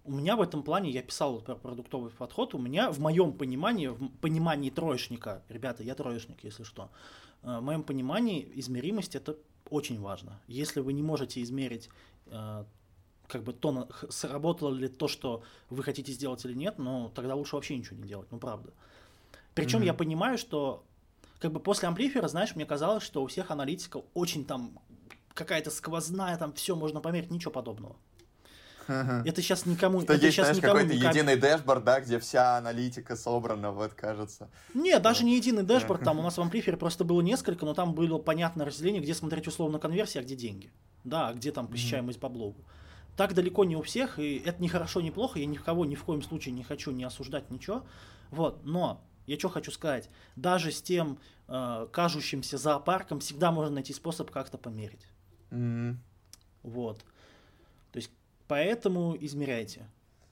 у меня в этом плане, я писал про продуктовый подход, у меня в моем понимании, в понимании троечника, ребята, я троечник, если что, э, в моем понимании измеримость это очень важно. Если вы не можете измерить э, как бы то, сработало ли то, что вы хотите сделать или нет, но тогда лучше вообще ничего не делать, ну правда. Причем mm-hmm. я понимаю, что как бы после Amplifer, знаешь, мне казалось, что у всех аналитиков очень там какая-то сквозная, там все можно померить, ничего подобного. Это сейчас никому... Что это есть, сейчас знаешь, какой-то никак... единый dashboard, да, где вся аналитика собрана, вот, кажется. Нет, даже не единый dashboard, там у нас в Amplifer просто было несколько, но там было понятное разделение, где смотреть условно конверсия, а где деньги. Да, а где там посещаемость по блогу. Так далеко не у всех, и это не хорошо, не плохо, я никого ни в коем случае не хочу не осуждать ничего. Вот, но я что хочу сказать, даже с тем э, кажущимся зоопарком всегда можно найти способ как-то померить. Mm-hmm. Вот. То есть поэтому измеряйте.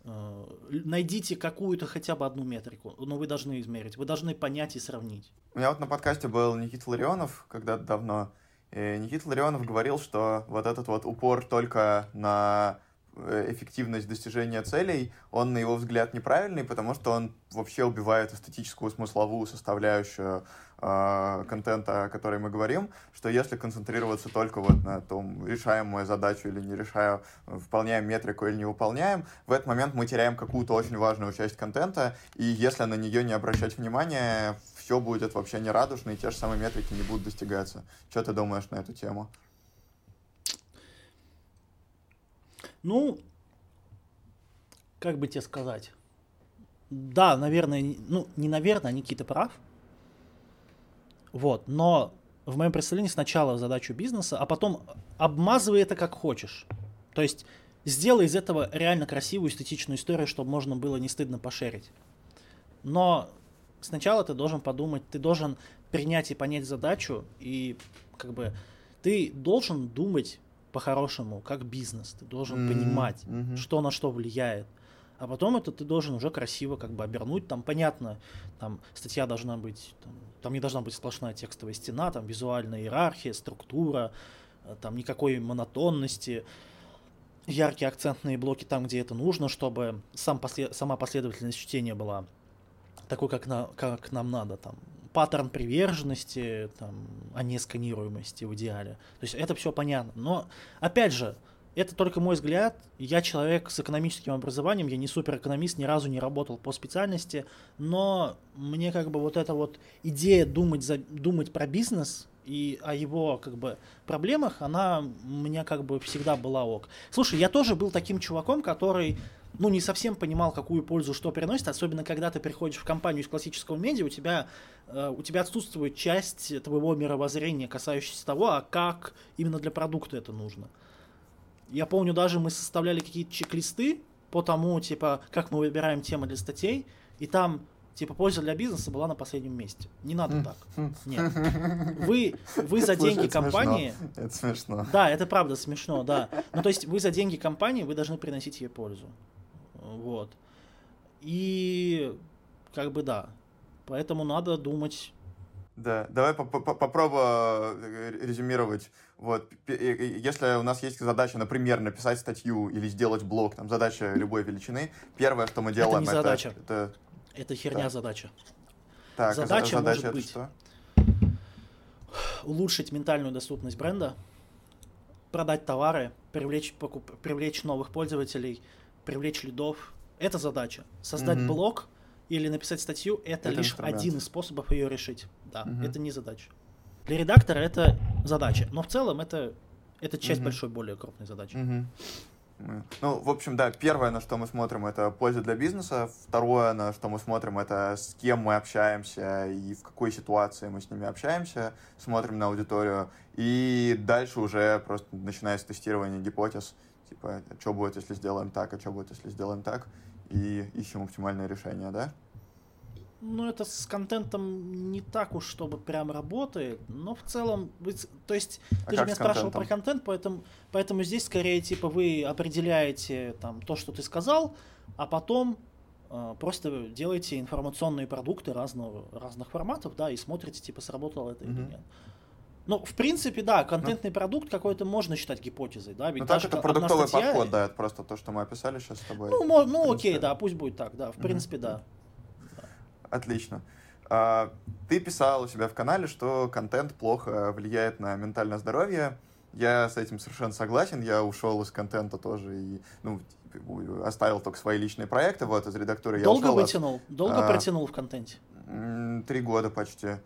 Э, найдите какую-то хотя бы одну метрику, но вы должны измерить, вы должны понять и сравнить. У меня вот на подкасте был Никита Ларионов когда-то давно, Никита Ларионов говорил, что вот этот вот упор только на Э, эффективность достижения целей, он, на его взгляд, неправильный, потому что он вообще убивает эстетическую смысловую составляющую э, контента, о которой мы говорим, что если концентрироваться только вот на том, решаем мы задачу или не решаем, выполняем метрику или не выполняем, в этот момент мы теряем какую-то очень важную часть контента, и если на нее не обращать внимания, все будет вообще нерадужно, и те же самые метрики не будут достигаться. Что ты думаешь на эту тему? Ну, как бы тебе сказать? Да, наверное, ну, не наверное, Никита прав. Вот, но в моем представлении сначала задачу бизнеса, а потом обмазывай это как хочешь. То есть сделай из этого реально красивую эстетичную историю, чтобы можно было не стыдно пошерить. Но сначала ты должен подумать, ты должен принять и понять задачу, и как бы ты должен думать по-хорошему, как бизнес. Ты должен mm-hmm. понимать, mm-hmm. что на что влияет. А потом это ты должен уже красиво как бы обернуть. Там понятно, там статья должна быть, там, там не должна быть сплошная текстовая стена, там визуальная иерархия, структура, э, там никакой монотонности, яркие акцентные блоки там, где это нужно, чтобы сам послед... сама последовательность чтения была такой, как, на... как нам надо. Там паттерн приверженности, там, а не сканируемости в идеале. То есть это все понятно. Но, опять же, это только мой взгляд. Я человек с экономическим образованием, я не суперэкономист, ни разу не работал по специальности, но мне как бы вот эта вот идея думать, за, думать про бизнес и о его как бы проблемах, она у меня как бы всегда была ок. Слушай, я тоже был таким чуваком, который ну, не совсем понимал, какую пользу что приносит, особенно когда ты приходишь в компанию из классического медиа, у тебя, э, у тебя отсутствует часть твоего мировоззрения, касающаяся того, а как именно для продукта это нужно. Я помню, даже мы составляли какие-то чек-листы по тому, типа, как мы выбираем темы для статей, и там типа польза для бизнеса была на последнем месте. Не надо так. Нет. Вы, вы за деньги компании... Это смешно. Да, это правда смешно, да. Ну, то есть вы за деньги компании, вы должны приносить ей пользу. Вот. И как бы да. Поэтому надо думать. Да, давай попробую э, резюмировать. Вот, если у нас есть задача, например, написать статью или сделать блог, там задача любой величины, первое, что мы делаем, это не задача. Это, это херня да. задача. Так, задача, задача может быть что? улучшить ментальную доступность бренда, продать товары, привлечь, покуп, привлечь новых пользователей, привлечь лидов. Это задача. Создать mm-hmm. блог или написать статью это, это лишь инструмент. один из способов ее решить. Да, mm-hmm. это не задача. Для редактора это задача, но в целом это, это часть mm-hmm. большой, более крупной задачи. Mm-hmm. Ну, в общем, да, первое, на что мы смотрим, это польза для бизнеса. Второе, на что мы смотрим, это с кем мы общаемся и в какой ситуации мы с ними общаемся. Смотрим на аудиторию. И дальше уже просто начиная с тестирования гипотез, Типа, что будет, если сделаем так, а что будет, если сделаем так, и ищем оптимальное решение, да? Ну, это с контентом не так уж, чтобы прям работает, но в целом, то есть, а ты же меня спрашивал про контент, поэтому, поэтому здесь скорее, типа, вы определяете там то, что ты сказал, а потом э, просто делаете информационные продукты разного, разных форматов, да, и смотрите, типа, сработало это mm-hmm. или нет. Ну, в принципе, да, контентный ну, продукт какой-то можно считать гипотезой, да, ведь ну, даже это продуктовый статья... подход, да, это просто то, что мы описали сейчас с тобой. Ну, мо- ну окей, да, пусть будет так, да, в принципе, да. Отлично. А, ты писал у себя в канале, что контент плохо влияет на ментальное здоровье. Я с этим совершенно согласен. Я ушел из контента тоже и, ну, оставил только свои личные проекты. Вот из редактуры Долго я ушел. вытянул? От... Долго а, протянул в контенте? Три года почти.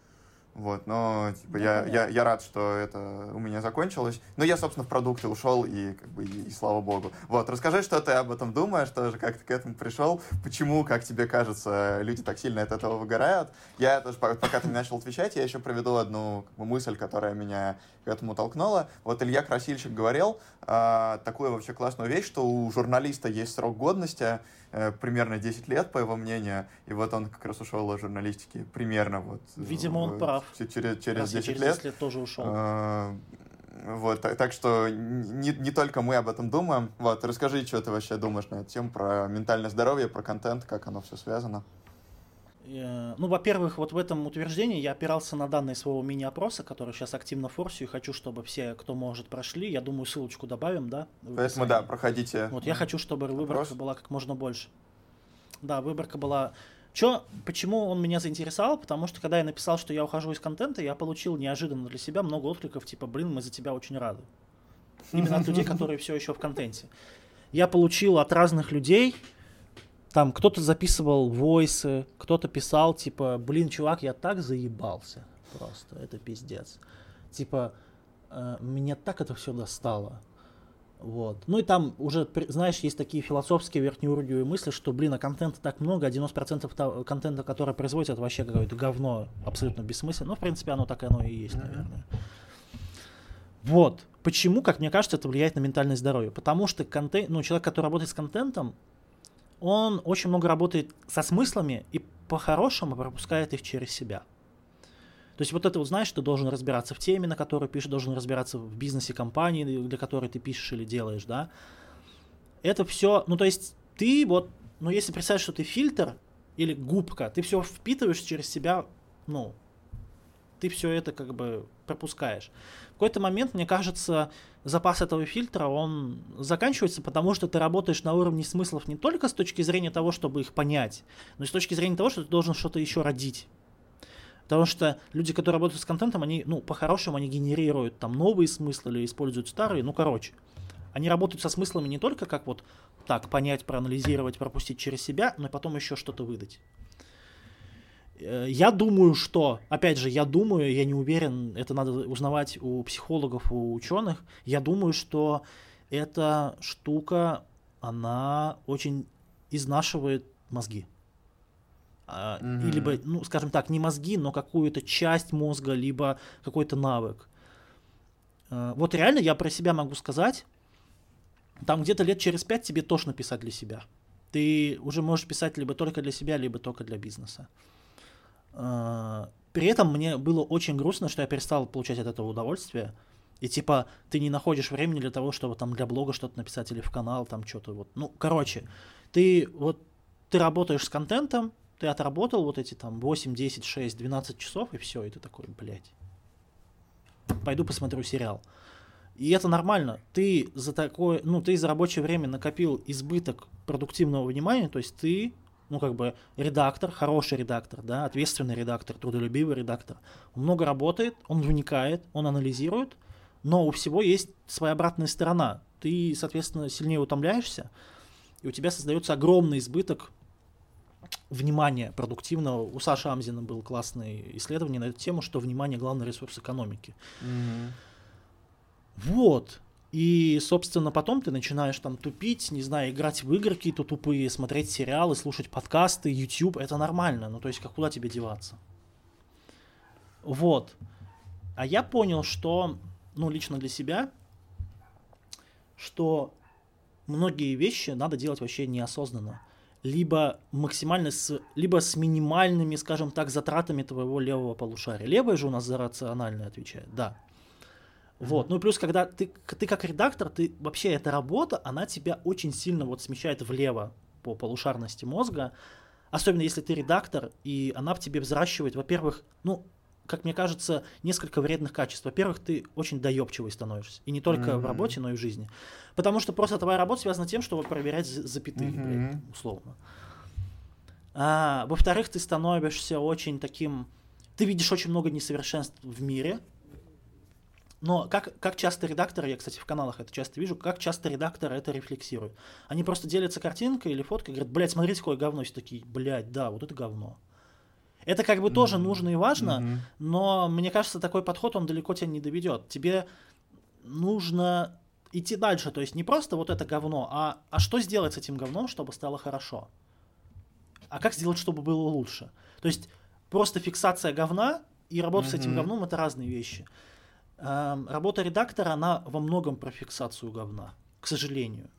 Вот, но типа, ну, я, я, я рад, что это у меня закончилось. Но я, собственно, в продукты ушел, и как бы и, и слава богу. Вот, расскажи, что ты об этом думаешь, тоже как ты к этому пришел, почему, как тебе кажется, люди так сильно от этого выгорают. Я тоже, пока ты начал отвечать, я еще проведу одну как бы, мысль, которая меня к этому толкнула. Вот Илья Красильщик говорил э, такую вообще классную вещь, что у журналиста есть срок годности, примерно 10 лет, по его мнению, и вот он как раз ушел из журналистики примерно вот... Видимо, он прав. Через, через 10 через лет. 10 лет тоже ушел. А, вот, так, так что не, не только мы об этом думаем. Вот, расскажи, что ты вообще думаешь на эту тему, про ментальное здоровье, про контент, как оно все связано. Э, ну, во-первых, вот в этом утверждении я опирался на данные своего мини-опроса, который сейчас активно форсю, и хочу, чтобы все, кто может, прошли. Я думаю, ссылочку добавим, да? Поэтому, да, проходите. Вот, я хочу, чтобы выборка опрос. была как можно больше. Да, выборка была... Чё, почему он меня заинтересовал? Потому что, когда я написал, что я ухожу из контента, я получил неожиданно для себя много откликов, типа, блин, мы за тебя очень рады. Именно от людей, которые все еще в контенте. Я получил от разных людей там кто-то записывал войсы, кто-то писал, типа, блин, чувак, я так заебался. Просто, это пиздец. Типа, э, меня так это все достало. Вот. Ну и там уже, знаешь, есть такие философские верхнеуровневые мысли, что, блин, а контента так много, а 90% контента, который производится, это вообще какое-то говно, абсолютно бессмысленно. Ну, в принципе, оно так и оно и есть, наверное. Вот. Почему, как мне кажется, это влияет на ментальное здоровье? Потому что контент, ну, человек, который работает с контентом, он очень много работает со смыслами и по-хорошему пропускает их через себя. То есть вот это вот знаешь, ты должен разбираться в теме, на которой пишешь, должен разбираться в бизнесе компании, для которой ты пишешь или делаешь, да. Это все, ну то есть ты вот, ну если представить, что ты фильтр или губка, ты все впитываешь через себя, ну, ты все это как бы пропускаешь. Какой-то момент, мне кажется, запас этого фильтра, он заканчивается, потому что ты работаешь на уровне смыслов не только с точки зрения того, чтобы их понять, но и с точки зрения того, что ты должен что-то еще родить. Потому что люди, которые работают с контентом, они, ну, по-хорошему, они генерируют там новые смыслы или используют старые, ну, короче. Они работают со смыслами не только как вот так понять, проанализировать, пропустить через себя, но и потом еще что-то выдать. Э, я думаю, что, опять же, я думаю, я не уверен, это надо узнавать у психологов, у ученых. Я думаю, что эта штука, она очень изнашивает мозги. Mm-hmm. Либо, ну, скажем так, не мозги, но какую-то часть мозга, либо какой-то навык. Э, вот реально я про себя могу сказать, там где-то лет через пять тебе тошно писать для себя. Ты уже можешь писать либо только для себя, либо только для бизнеса. При этом мне было очень грустно, что я перестал получать от этого удовольствие. И типа ты не находишь времени для того, чтобы там для блога что-то написать или в канал там что-то вот. Ну, короче, ты вот ты работаешь с контентом, ты отработал вот эти там 8, 10, 6, 12 часов и все, и ты такой, блядь. Пойду посмотрю сериал. И это нормально. Ты за такое, ну, ты за рабочее время накопил избыток продуктивного внимания, то есть ты ну, как бы, редактор, хороший редактор, да, ответственный редактор, трудолюбивый редактор. Он много работает, он вникает, он анализирует, но у всего есть своя обратная сторона. Ты, соответственно, сильнее утомляешься, и у тебя создается огромный избыток внимания продуктивного. У Саши Амзина был классное исследование на эту тему, что внимание главный ресурс экономики. Mm-hmm. Вот. И, собственно, потом ты начинаешь там тупить, не знаю, играть в игры какие-то тупые, смотреть сериалы, слушать подкасты, YouTube, это нормально. Ну, то есть, как куда тебе деваться? Вот. А я понял, что, ну, лично для себя, что многие вещи надо делать вообще неосознанно. Либо максимально с, либо с минимальными, скажем так, затратами твоего левого полушария. Левое же у нас за рационально отвечает, да. Вот. Ну и плюс, когда ты, ты как редактор, ты вообще эта работа, она тебя очень сильно вот смещает влево по полушарности мозга. Особенно если ты редактор, и она в тебе взращивает, во-первых, ну, как мне кажется, несколько вредных качеств. Во-первых, ты очень доебчивый становишься. И не только mm-hmm. в работе, но и в жизни. Потому что просто твоя работа связана тем, чтобы проверять запятые, mm-hmm. блядь, условно. А, во-вторых, ты становишься очень таким... Ты видишь очень много несовершенств в мире, но как, как часто редакторы, я, кстати, в каналах это часто вижу, как часто редакторы это рефлексируют. Они просто делятся картинкой или фоткой, говорят, блядь, смотрите, какое говно. Все такие, блядь, да, вот это говно. Это как бы mm-hmm. тоже нужно и важно, mm-hmm. но мне кажется, такой подход, он далеко тебя не доведет. Тебе нужно идти дальше, то есть не просто вот это говно, а, а что сделать с этим говном, чтобы стало хорошо? А как сделать, чтобы было лучше? То есть просто фиксация говна и работа mm-hmm. с этим говном это разные вещи. Эм, работа редактора, она во многом про фиксацию говна, к сожалению.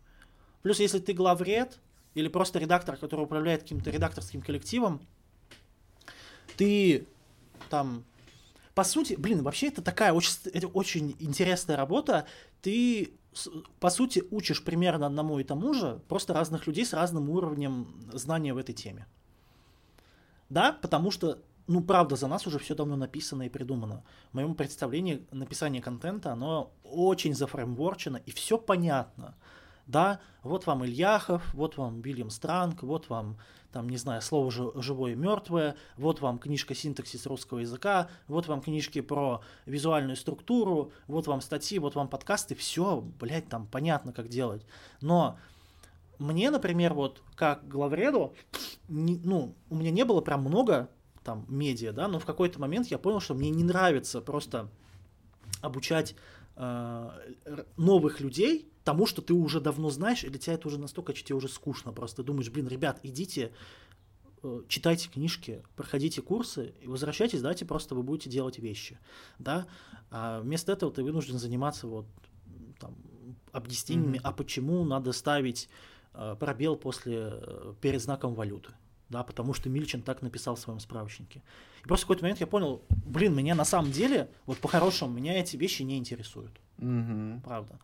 Плюс, если ты главред или просто редактор, который управляет каким-то редакторским коллективом, ты там по сути, блин, вообще это такая очень, это очень интересная работа. Ты, по сути, учишь примерно одному и тому же, просто разных людей с разным уровнем знания в этой теме. Да, потому что, ну, правда, за нас уже все давно написано и придумано. В моем представлении написание контента, оно очень зафреймворчено, и все понятно. Да, вот вам Ильяхов, вот вам Вильям Странг, вот вам там, не знаю, слово живое и мертвое, вот вам книжка синтаксис русского языка, вот вам книжки про визуальную структуру, вот вам статьи, вот вам подкасты, все, блядь, там понятно, как делать. Но мне, например, вот как главреду, не, ну, у меня не было прям много там медиа, да, но в какой-то момент я понял, что мне не нравится просто обучать э, новых людей тому, что ты уже давно знаешь, или тебя это уже настолько, что тебе уже скучно просто. Ты думаешь, блин, ребят, идите, э, читайте книжки, проходите курсы и возвращайтесь, давайте просто вы будете делать вещи, да, а вместо этого ты вынужден заниматься вот там, объяснениями, mm-hmm. а почему надо ставить э, пробел после, э, перед знаком валюты, да, потому что Мильчин так написал в своем справочнике. И просто в какой-то момент я понял, блин, меня на самом деле, вот по-хорошему, меня эти вещи не интересуют, mm-hmm. правда.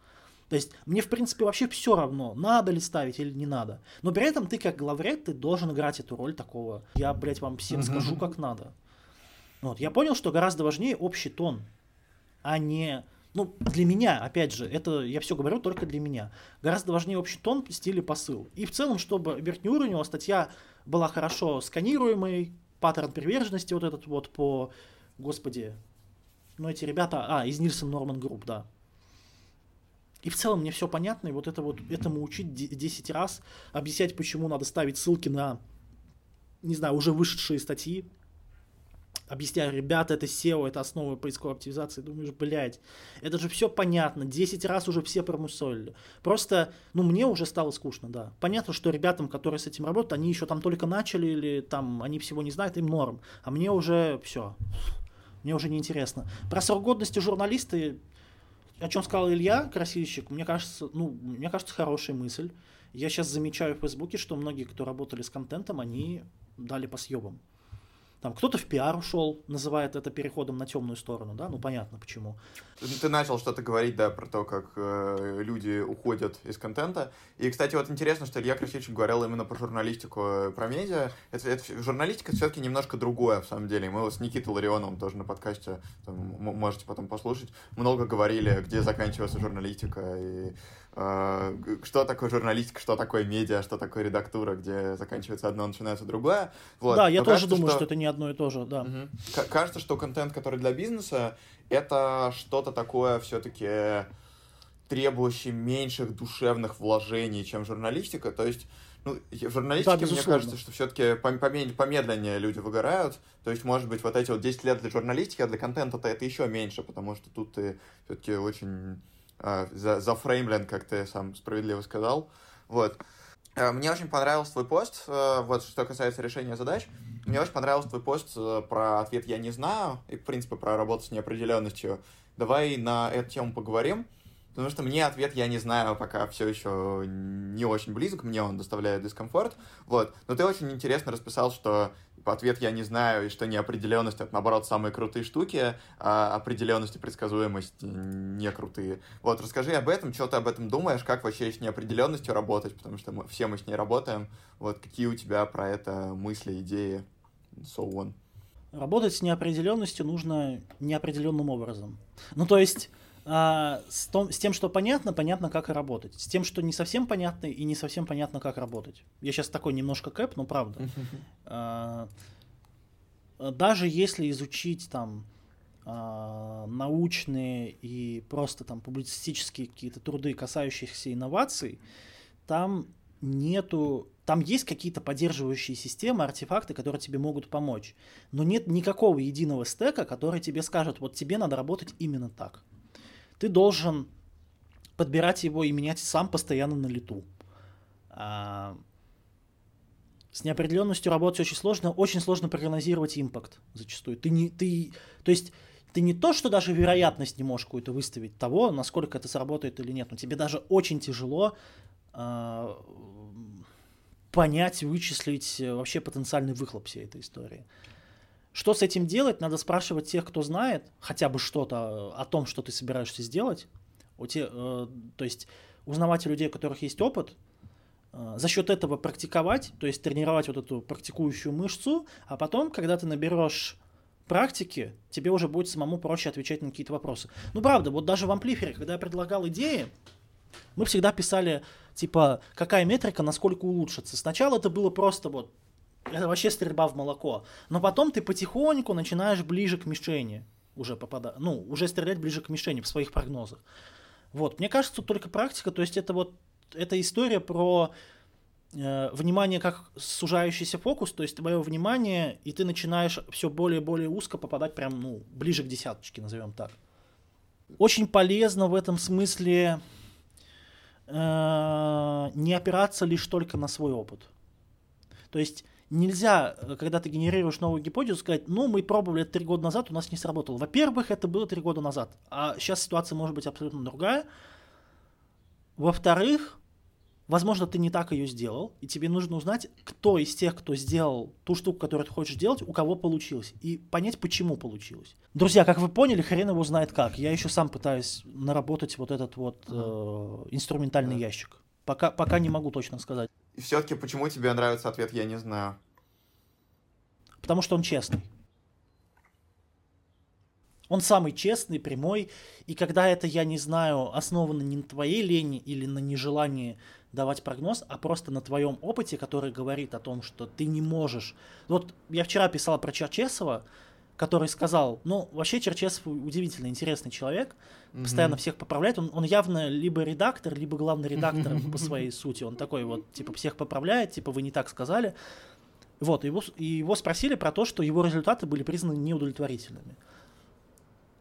То есть мне, в принципе, вообще все равно, надо ли ставить или не надо. Но при этом ты, как главред, ты должен играть эту роль такого. Я, блядь, вам всем скажу, как надо. Вот. Я понял, что гораздо важнее общий тон, а не... Ну, для меня, опять же, это я все говорю только для меня. Гораздо важнее общий тон, стиль и посыл. И в целом, чтобы верхнеуровневая статья была хорошо сканируемой, паттерн при верности вот этот вот по... Господи, ну эти ребята... А, из Nielsen Norman Group, да. И в целом мне все понятно, и вот это вот этому учить 10 раз, объяснять, почему надо ставить ссылки на, не знаю, уже вышедшие статьи, объясняю, ребята, это SEO, это основа поисковой оптимизации, думаешь, блядь, это же все понятно, 10 раз уже все промусолили. Просто, ну, мне уже стало скучно, да. Понятно, что ребятам, которые с этим работают, они еще там только начали, или там, они всего не знают, им норм. А мне уже все, мне уже неинтересно. Про срок годности журналисты, о чем сказал Илья Красильщик, мне кажется, ну, мне кажется, хорошая мысль. Я сейчас замечаю в Фейсбуке, что многие, кто работали с контентом, они дали по съебам. Там кто-то в пиар ушел, называет это переходом на темную сторону, да, ну понятно почему. Ты начал что-то говорить, да, про то, как э, люди уходят из контента. И, кстати, вот интересно, что Илья Красильчик говорил именно про журналистику, э, про медиа. Это, это, журналистика все-таки немножко другое, в самом деле. Мы вот с Никитой Ларионовым тоже на подкасте, там, можете потом послушать, много говорили, где заканчивается журналистика и что такое журналистика, что такое медиа, что такое редактура, где заканчивается одно, начинается другое. Вот. Да, я Но тоже кажется, думаю, что... что это не одно и то же, да. Угу. Кажется, что контент, который для бизнеса, это что-то такое все-таки требующее меньших душевных вложений, чем журналистика. То есть, ну, в журналистике, да, мне кажется, что все-таки помедленнее люди выгорают. То есть, может быть, вот эти вот 10 лет для журналистики, а для контента-то это еще меньше, потому что тут ты все-таки очень а, за, зафреймлен, как ты сам справедливо сказал. Вот. А, мне очень понравился твой пост, э, вот что касается решения задач. Мне очень понравился твой пост э, про ответ «я не знаю» и, в принципе, про работу с неопределенностью. Давай на эту тему поговорим. Потому что мне ответ я не знаю, пока все еще не очень близок, мне он доставляет дискомфорт. Вот. Но ты очень интересно расписал, что ответ я не знаю, и что неопределенность это наоборот самые крутые штуки, а определенность и предсказуемость не крутые. Вот, расскажи об этом, что ты об этом думаешь, как вообще с неопределенностью работать, потому что мы, все мы с ней работаем. Вот, какие у тебя про это мысли, идеи, so on. Работать с неопределенностью нужно неопределенным образом. Ну, то есть а, с, том, с тем, что понятно, понятно, как работать. С тем, что не совсем понятно и не совсем понятно, как работать. Я сейчас такой немножко кэп, но правда. А, даже если изучить там э, научные и просто там публицистические какие-то труды, касающиеся инноваций, там нету, там есть какие-то поддерживающие системы, артефакты, которые тебе могут помочь, но нет никакого единого стека, который тебе скажет, вот тебе надо работать именно так. Ты должен подбирать его и менять сам постоянно на лету. А, с неопределенностью работать очень сложно, очень сложно прогнозировать импакт зачастую. Ты не, ты, то есть ты не то, что даже вероятность не можешь какую-то выставить того, насколько это сработает или нет, но тебе даже очень тяжело э, понять, вычислить вообще потенциальный выхлоп всей этой истории. Что с этим делать? Надо спрашивать тех, кто знает хотя бы что-то о том, что ты собираешься сделать. У те, э, то есть узнавать людей, у которых есть опыт, э, за счет этого практиковать, то есть тренировать вот эту практикующую мышцу, а потом, когда ты наберешь практики, тебе уже будет самому проще отвечать на какие-то вопросы. Ну, правда, вот даже в амплифере, когда я предлагал идеи, мы всегда писали, типа, какая метрика, насколько улучшится. Сначала это было просто вот, это вообще стрельба в молоко. Но потом ты потихоньку начинаешь ближе к мишени уже попадать, ну, уже стрелять ближе к мишени в своих прогнозах. Вот, мне кажется, тут только практика, то есть это вот, эта история про э, внимание как сужающийся фокус, то есть твое внимание, и ты начинаешь все более и более узко попадать прям, ну, ближе к десяточке, назовем так. Очень полезно в этом смысле э, не опираться лишь только на свой опыт. То есть нельзя, когда ты генерируешь новую гипотезу, сказать, ну, мы пробовали это три года назад, у нас не сработало. Во-первых, это было три года назад, а сейчас ситуация может быть абсолютно другая. Во-вторых, возможно, ты не так ее сделал, и тебе нужно узнать, кто из тех, кто сделал ту штуку, которую ты хочешь делать, у кого получилось, и понять, почему получилось. Друзья, как вы поняли, хрен его знает как. Я еще сам пытаюсь наработать вот этот вот э, инструментальный ящик. Пока, пока не могу точно сказать. И все-таки почему тебе нравится ответ, я не знаю. Потому что он честный. Он самый честный, прямой, и когда это, я не знаю, основано не на твоей лени или на нежелании давать прогноз, а просто на твоем опыте, который говорит о том, что ты не можешь. Вот я вчера писал про Черчесова, который сказал, ну, вообще Черчесов удивительно интересный человек, mm-hmm. постоянно всех поправляет, он, он явно либо редактор, либо главный редактор по своей сути, он такой вот, типа, всех поправляет, типа, вы не так сказали. Вот, его, и его спросили про то, что его результаты были признаны неудовлетворительными.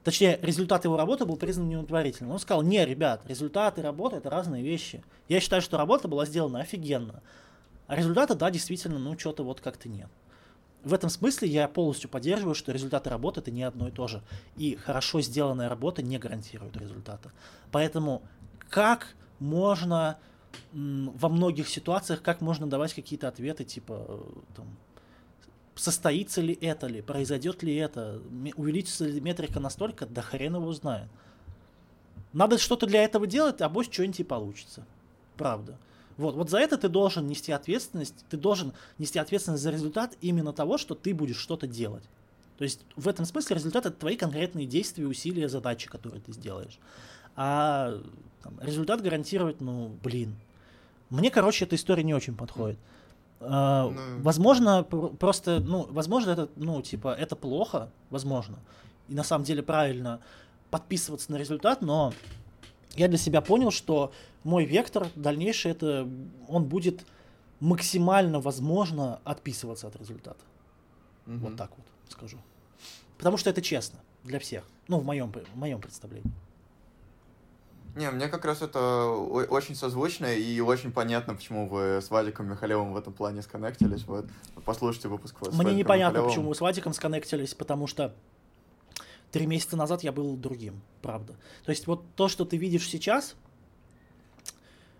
Точнее, результат его работы был признан неудовлетворительным. Он сказал, не, ребят, результаты работы это разные вещи. Я считаю, что работа была сделана офигенно. А результаты, да, действительно, ну, что-то вот как-то нет. В этом смысле я полностью поддерживаю, что результаты работы это не одно и то же. И хорошо сделанная работа не гарантирует результата. Поэтому как можно во многих ситуациях, как можно давать какие-то ответы, типа, э, там, состоится ли это ли, произойдет ли это, увеличится ли метрика настолько, да хрен его знает. Надо что-то для этого делать, а бось что-нибудь и получится. Правда. Вот, вот за это ты должен нести ответственность, ты должен нести ответственность за результат именно того, что ты будешь что-то делать. То есть в этом смысле результат это твои конкретные действия, усилия, задачи, которые ты сделаешь. А там, результат гарантировать, ну, блин. Мне, короче, эта история не очень подходит. Uh, ну... Возможно, просто, ну, возможно, это, ну, типа, это плохо, возможно. И на самом деле правильно подписываться на результат, но я для себя понял, что мой вектор дальнейший, это он будет максимально возможно отписываться от результата. Угу. Вот так вот скажу. Потому что это честно для всех. Ну, в моем, в моем представлении. Не, мне как раз это очень созвучно и очень понятно, почему вы с Вадиком Михалевым в этом плане сконнектились. Вот, послушайте выпуск с Мне непонятно, Михалевым. почему вы с Вадиком сконнектились, потому что три месяца назад я был другим, правда. То есть вот то, что ты видишь сейчас,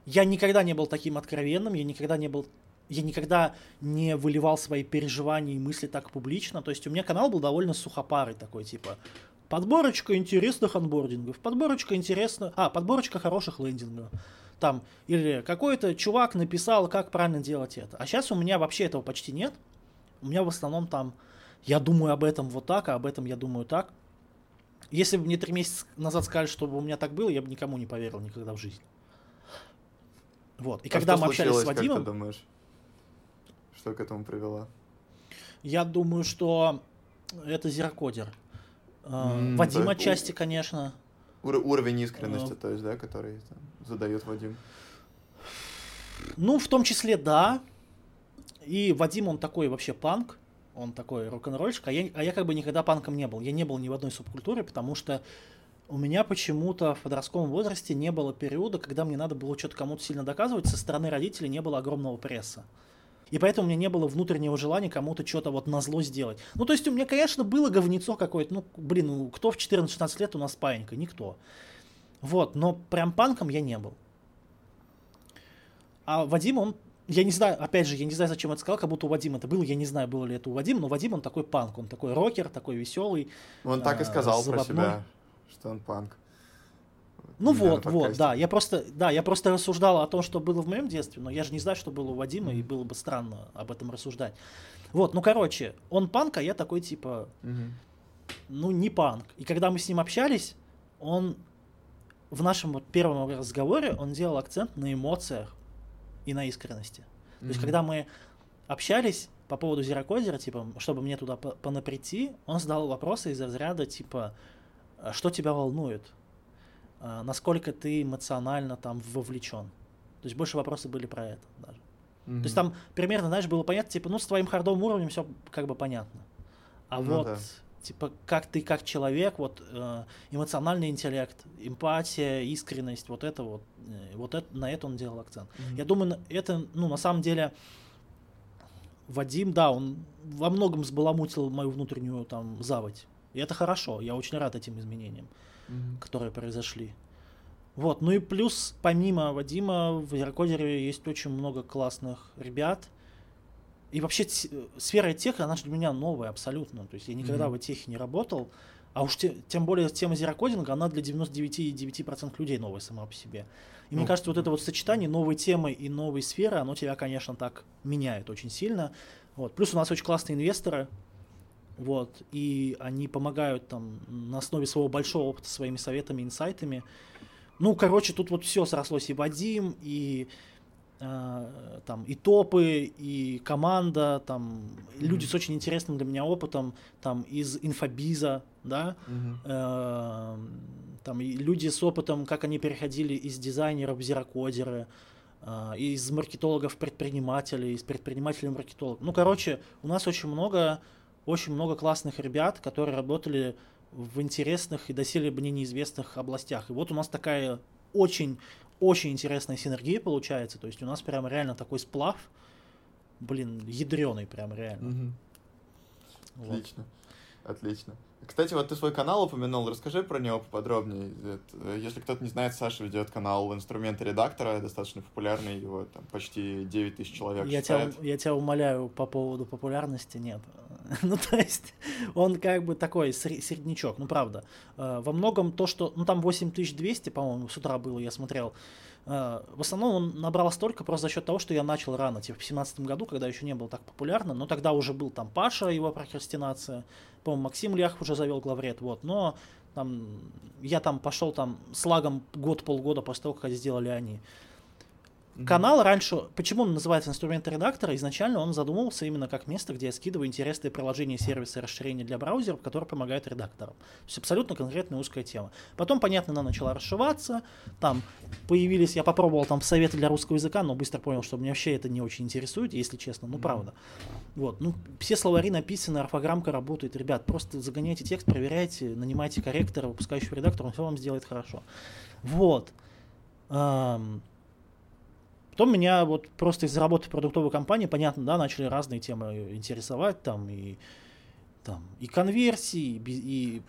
я никогда не был таким откровенным, я никогда не был я никогда не выливал свои переживания и мысли так публично. То есть у меня канал был довольно сухопарый такой, типа, Подборочка интересных анбордингов, подборочка интересных, а, подборочка хороших лендингов. Там, или какой-то чувак написал, как правильно делать это. А сейчас у меня вообще этого почти нет. У меня в основном там, я думаю об этом вот так, а об этом я думаю так. Если бы мне три месяца назад сказали, чтобы у меня так было, я бы никому не поверил никогда в жизни. Вот. И а когда мы общались с Вадимом... Как ты думаешь? Что к этому привело? Я думаю, что это зеркодер. Mm, Вадим да, отчасти, конечно. Ур- уровень искренности, uh, то есть, да, который там, задает Вадим. Ну, в том числе, да. И Вадим, он такой вообще панк, он такой рок-н-ролльщик, а я, а я как бы никогда панком не был. Я не был ни в одной субкультуре, потому что у меня почему-то в подростковом возрасте не было периода, когда мне надо было что-то кому-то сильно доказывать, со стороны родителей не было огромного пресса. И поэтому у меня не было внутреннего желания кому-то что-то вот на зло сделать. Ну, то есть у меня, конечно, было говнецо какое-то. Ну, блин, ну, кто в 14-16 лет у нас паинька? Никто. Вот, но прям панком я не был. А Вадим, он, я не знаю, опять же, я не знаю, зачем это сказал, как будто у Вадима это было, я не знаю, было ли это у Вадима, но Вадим, он такой панк, он такой рокер, такой веселый. Он так и сказал про себя, что он панк. Ну вот, вот, да. Я просто, да, я просто рассуждал о том, что было в моем детстве, но я же не знаю, что было у Вадима, mm-hmm. и было бы странно об этом рассуждать. Вот, ну короче, он панк, а я такой типа, mm-hmm. ну не панк. И когда мы с ним общались, он в нашем вот первом разговоре он делал акцент на эмоциях и на искренности. Mm-hmm. То есть когда мы общались по поводу Зерокодера, типа, чтобы мне туда понаприйти, он задал вопросы из разряда типа, «А что тебя волнует? А, насколько ты эмоционально там вовлечен. То есть больше вопросы были про это даже. Mm-hmm. То есть там примерно, знаешь, было понятно, типа, ну, с твоим хардовым уровнем все как бы понятно. А ну, вот, да. Типа, как ты как человек, вот э, эмоциональный интеллект, эмпатия, искренность, вот это вот, э, вот это, на это он делал акцент. Mm-hmm. Я думаю, это, ну, на самом деле, Вадим, да, он во многом сбаламутил мою внутреннюю там заводь. И это хорошо, я очень рад этим изменениям mm-hmm. которые произошли. Вот, ну и плюс, помимо Вадима, в Яркодере есть очень много классных ребят. И вообще сфера тех, она же для меня новая абсолютно. То есть я никогда mm-hmm. в техе не работал. А уж те, тем более тема зерокодинга, она для 99,9% людей новая сама по себе. И ну, мне кажется, вот это вот сочетание новой темы и новой сферы, оно тебя, конечно, так меняет очень сильно. Вот. Плюс у нас очень классные инвесторы, вот, и они помогают там на основе своего большого опыта своими советами, инсайтами. Ну, короче, тут вот все срослось и Вадим, и э, там и топы, и команда, там mm-hmm. люди с очень интересным для меня опытом, там из инфобиза, да, mm-hmm. э, там и люди с опытом, как они переходили из дизайнеров в зерокодеры, э, из маркетологов предпринимателей, из предпринимателей маркетологов. Ну, короче, у нас очень много очень много классных ребят, которые работали в интересных и доселе мне неизвестных областях. И вот у нас такая очень, очень интересная синергия получается. То есть у нас прям реально такой сплав, блин, ядреный прям реально. Угу. Вот. Отлично, отлично. Кстати, вот ты свой канал упомянул, расскажи про него поподробнее. Если кто-то не знает, Саша ведет канал инструменты редактора, достаточно популярный, его там почти 9 тысяч человек я тебя, я тебя умоляю по поводу популярности, нет. ну, то есть, он как бы такой среднячок, ну, правда. Э, во многом то, что, ну, там 8200, по-моему, с утра было, я смотрел, э, в основном он набрал столько просто за счет того, что я начал рано, типа в 2017 году, когда еще не было так популярно, но тогда уже был там Паша, его прокрастинация, по-моему, Максим Лях уже завел главред, вот, но там, я там пошел там с лагом год-полгода после того, как сделали они. Канал раньше, почему он называется инструменты редактора, изначально он задумывался именно как место, где я скидываю интересные приложения, сервисы, расширения для браузеров, которые помогают редакторам. То есть абсолютно конкретная узкая тема. Потом, понятно, она начала расшиваться, там появились, я попробовал там советы для русского языка, но быстро понял, что меня вообще это не очень интересует, если честно, ну правда. Вот, ну все словари написаны, орфограммка работает, ребят, просто загоняйте текст, проверяйте, нанимайте корректора, выпускающего редактора, он все вам сделает хорошо. Вот. Потом меня вот просто из работы продуктовой компании, понятно, да, начали разные темы интересовать, там и, там, и конверсии, и, и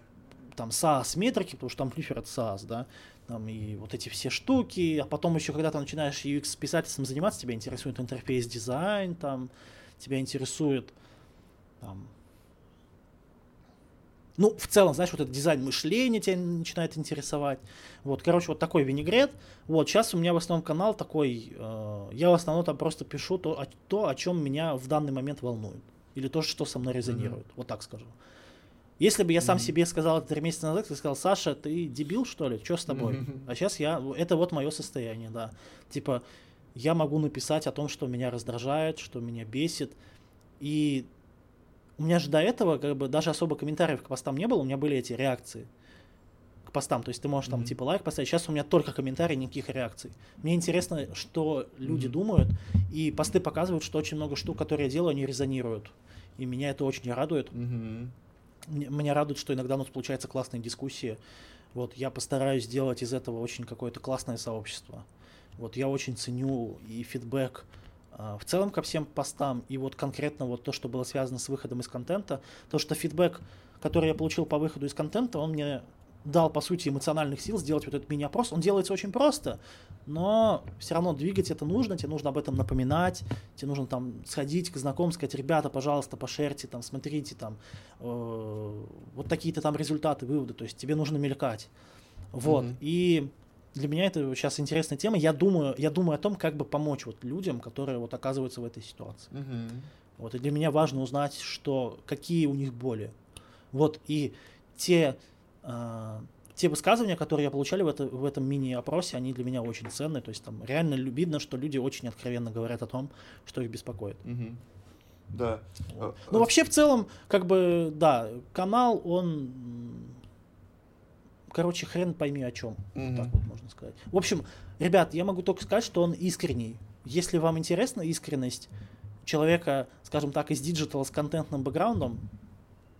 там SaaS-метрики, потому что там флифер это SaaS, да, там и вот эти все штуки, а потом еще, когда ты начинаешь UX-писательством заниматься, тебя интересует интерфейс дизайн, там, тебя интересует там, ну, в целом, знаешь, вот этот дизайн мышления тебя начинает интересовать. Вот, короче, вот такой винегрет. Вот, сейчас у меня в основном канал такой, э, я в основном там просто пишу то, о, то, о чем меня в данный момент волнует. Или то, что со мной резонирует. Mm-hmm. Вот так скажу. Если бы я сам mm-hmm. себе сказал это три месяца назад, ты сказал, Саша, ты дебил, что ли? Что с тобой? Mm-hmm. А сейчас я, это вот мое состояние, да. Типа, я могу написать о том, что меня раздражает, что меня бесит. И у меня же до этого как бы даже особо комментариев к постам не было, у меня были эти реакции к постам. То есть ты можешь там mm-hmm. типа лайк поставить. Сейчас у меня только комментарии, никаких реакций. Мне интересно, что люди mm-hmm. думают, и посты показывают, что очень много штук, которые я делаю, они резонируют. И меня это очень радует. Mm-hmm. Меня радует, что иногда у нас получается классная дискуссия. Вот я постараюсь сделать из этого очень какое-то классное сообщество. Вот я очень ценю и фидбэк в целом ко всем постам, и вот конкретно вот то, что было связано с выходом из контента, то, что фидбэк, который я получил по выходу из контента, он мне дал, по сути, эмоциональных сил сделать вот этот мини-опрос. Он делается очень просто, но все равно двигать это нужно, тебе нужно об этом напоминать, тебе нужно там сходить к знакомым, сказать, ребята, пожалуйста, пошерьте, там, смотрите, там, э, вот такие-то там результаты, выводы, то есть тебе нужно мелькать. Вот, mm-hmm. и для меня это сейчас интересная тема. Я думаю, я думаю о том, как бы помочь вот людям, которые вот оказываются в этой ситуации. Mm-hmm. Вот, и для меня важно узнать, что, какие у них боли. Вот, и те, э, те высказывания, которые я получали в, это, в этом мини-опросе, они для меня очень ценные. То есть там реально видно, что люди очень откровенно говорят о том, что их беспокоит. Mm-hmm. Да. Вот. Ну, вообще, в целом, как бы, да, канал, он короче, хрен пойми о чем. Mm-hmm. Так вот можно сказать. В общем, ребят, я могу только сказать, что он искренний. Если вам интересна искренность человека, скажем так, из диджитала с контентным бэкграундом,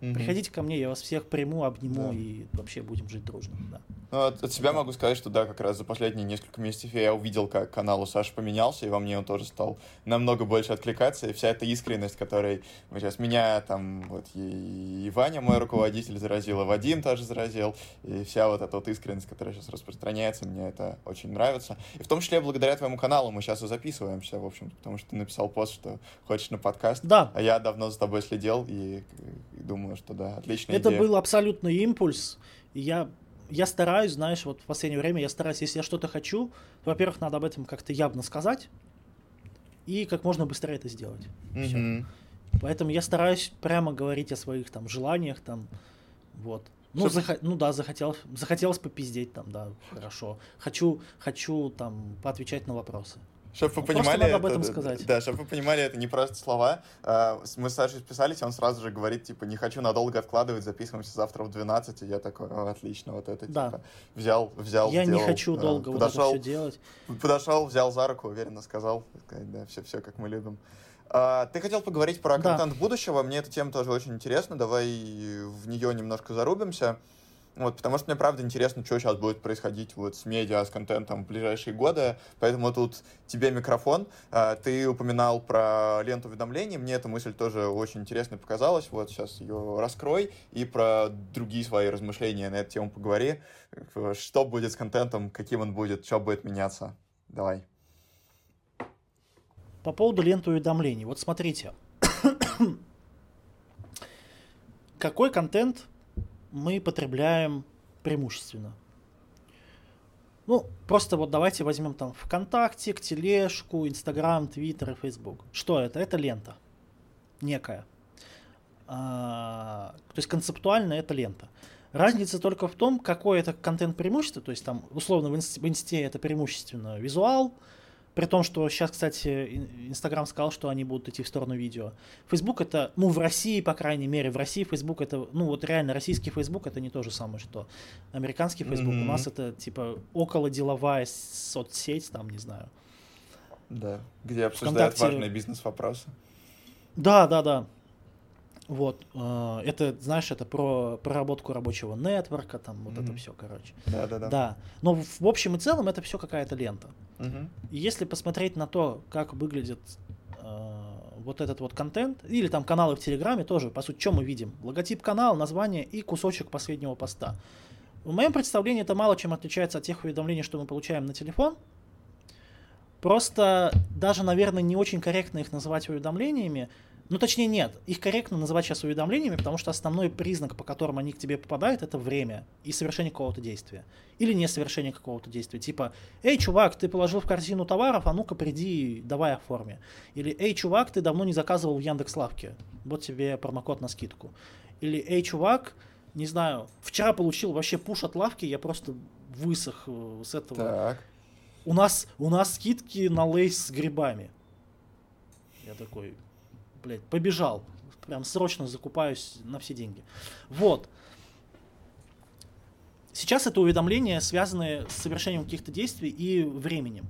mm-hmm. приходите ко мне, я вас всех приму, обниму да. и вообще будем жить дружно. Да. Ну, от, от себя могу сказать, что да, как раз за последние несколько месяцев я увидел, как канал у Саши поменялся, и во мне он тоже стал намного больше откликаться, и вся эта искренность, которой мы сейчас меня, там, вот, и, и Ваня, мой руководитель, заразила, Вадим тоже заразил, и вся вот эта вот искренность, которая сейчас распространяется, мне это очень нравится. И в том числе благодаря твоему каналу мы сейчас и записываемся, в общем, потому что ты написал пост, что хочешь на подкаст. Да. А я давно за тобой следил, и, и думаю, что да, отличная Это идея. был абсолютный импульс, я я стараюсь, знаешь, вот в последнее время я стараюсь, если я что-то хочу, то, во-первых, надо об этом как-то явно сказать и как можно быстрее это сделать. Mm-hmm. Поэтому я стараюсь прямо говорить о своих там желаниях, там, вот. Ну, Чтобы... ну да, захотелось, захотелось попиздеть там, да, хорошо. Хочу, хочу там поотвечать на вопросы. Чтобы вы понимали, надо об этом сказать. Да, чтобы вы понимали, это не просто слова. А, мы с Сашей списались, он сразу же говорит, типа, не хочу надолго откладывать, записываемся завтра в 12, и я такой, отлично, вот это, да. типа, взял, взял, Я сделал, не хочу долго подошел, вот это все делать. Подошел, взял за руку, уверенно сказал, да, все, все, как мы любим. А, ты хотел поговорить про да. контент будущего, мне эта тема тоже очень интересна, давай в нее немножко зарубимся. Вот, потому что мне правда интересно, что сейчас будет происходить вот с медиа, с контентом в ближайшие годы. Поэтому тут тебе микрофон. А, ты упоминал про ленту уведомлений. Мне эта мысль тоже очень интересной показалась. Вот сейчас ее раскрой и про другие свои размышления на эту тему поговори. Что будет с контентом, каким он будет, что будет меняться. Давай. По поводу ленты уведомлений. Вот смотрите. Какой контент мы потребляем преимущественно. Ну, просто вот давайте возьмем там ВКонтакте, Тележку, Инстаграм, Твиттер и Фейсбук. Что это? Это лента некая. А, то есть концептуально это лента. Разница только в том, какой это контент преимущество. То есть там условно в инсте, в инсте это преимущественно визуал, при том, что сейчас, кстати, Инстаграм сказал, что они будут идти в сторону видео. Фейсбук это, ну, в России, по крайней мере, в России Фейсбук это, ну, вот реально российский Фейсбук это не то же самое, что американский Фейсбук. Mm-hmm. У нас это, типа, около деловая соцсеть, там, не знаю. Да, где обсуждают Вконтакте... важные бизнес-вопросы. Да, да, да. Вот, э, это, знаешь, это про проработку рабочего нетворка, там вот mm-hmm. это все, короче. Да, да, да. Да. Но в, в общем и целом это все какая-то лента. Mm-hmm. И если посмотреть на то, как выглядит э, вот этот вот контент, или там каналы в Телеграме тоже, по сути, что мы видим? Логотип канала, название и кусочек последнего поста. В моем представлении это мало чем отличается от тех уведомлений, что мы получаем на телефон. Просто даже, наверное, не очень корректно их называть уведомлениями, ну, точнее, нет. Их корректно называть сейчас уведомлениями, потому что основной признак, по которому они к тебе попадают, это время и совершение какого-то действия. Или не совершение какого-то действия. Типа, эй, чувак, ты положил в корзину товаров, а ну-ка приди, давай оформи. Или, эй, чувак, ты давно не заказывал в Яндекс.Лавке, вот тебе промокод на скидку. Или, эй, чувак, не знаю, вчера получил вообще пуш от лавки, я просто высох э, с этого. Так. У нас, у нас скидки на лейс с грибами. Я такой, блядь, побежал. прям срочно закупаюсь на все деньги. Вот. Сейчас это уведомления связаны с совершением каких-то действий и временем.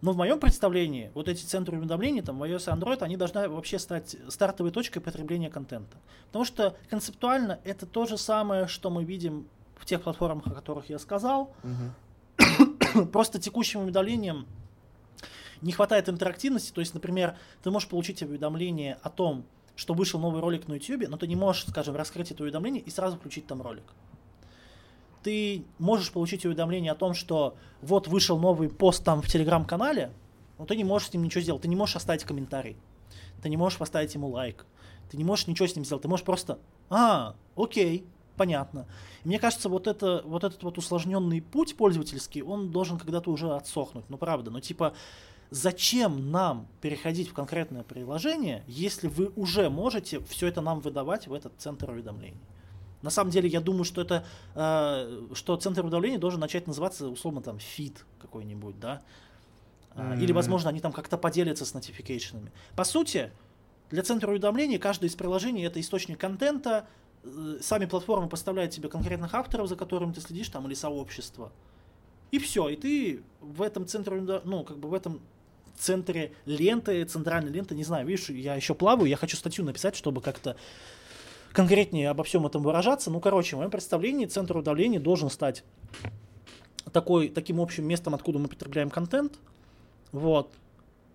Но в моем представлении вот эти центры уведомлений, там, в iOS и Android, они должны вообще стать стартовой точкой потребления контента. Потому что концептуально это то же самое, что мы видим в тех платформах, о которых я сказал. Угу. Просто текущим уведомлением не хватает интерактивности. То есть, например, ты можешь получить уведомление о том, что вышел новый ролик на YouTube, но ты не можешь, скажем, раскрыть это уведомление и сразу включить там ролик. Ты можешь получить уведомление о том, что вот вышел новый пост там в телеграм-канале, но ты не можешь с ним ничего сделать, ты не можешь оставить комментарий, ты не можешь поставить ему лайк, ты не можешь ничего с ним сделать, ты можешь просто, а, окей, понятно. И мне кажется, вот, это, вот этот вот усложненный путь пользовательский, он должен когда-то уже отсохнуть, ну правда, ну типа, зачем нам переходить в конкретное приложение, если вы уже можете все это нам выдавать в этот центр уведомлений? На самом деле, я думаю, что это, э, что центр удавления должен начать называться, условно, там, фит какой-нибудь, да. Mm-hmm. Или, возможно, они там как-то поделятся с нотификейшенами. По сути, для центра уведомлений каждое из приложений это источник контента. Э, сами платформы поставляют тебе конкретных авторов, за которыми ты следишь, там, или сообщество. И все. И ты в этом центре, ну, как бы в этом центре ленты, центральной ленты, не знаю, видишь, я еще плаваю, я хочу статью написать, чтобы как-то конкретнее обо всем этом выражаться. Ну, короче, в моем представлении центр удавления должен стать такой, таким общим местом, откуда мы потребляем контент. Вот.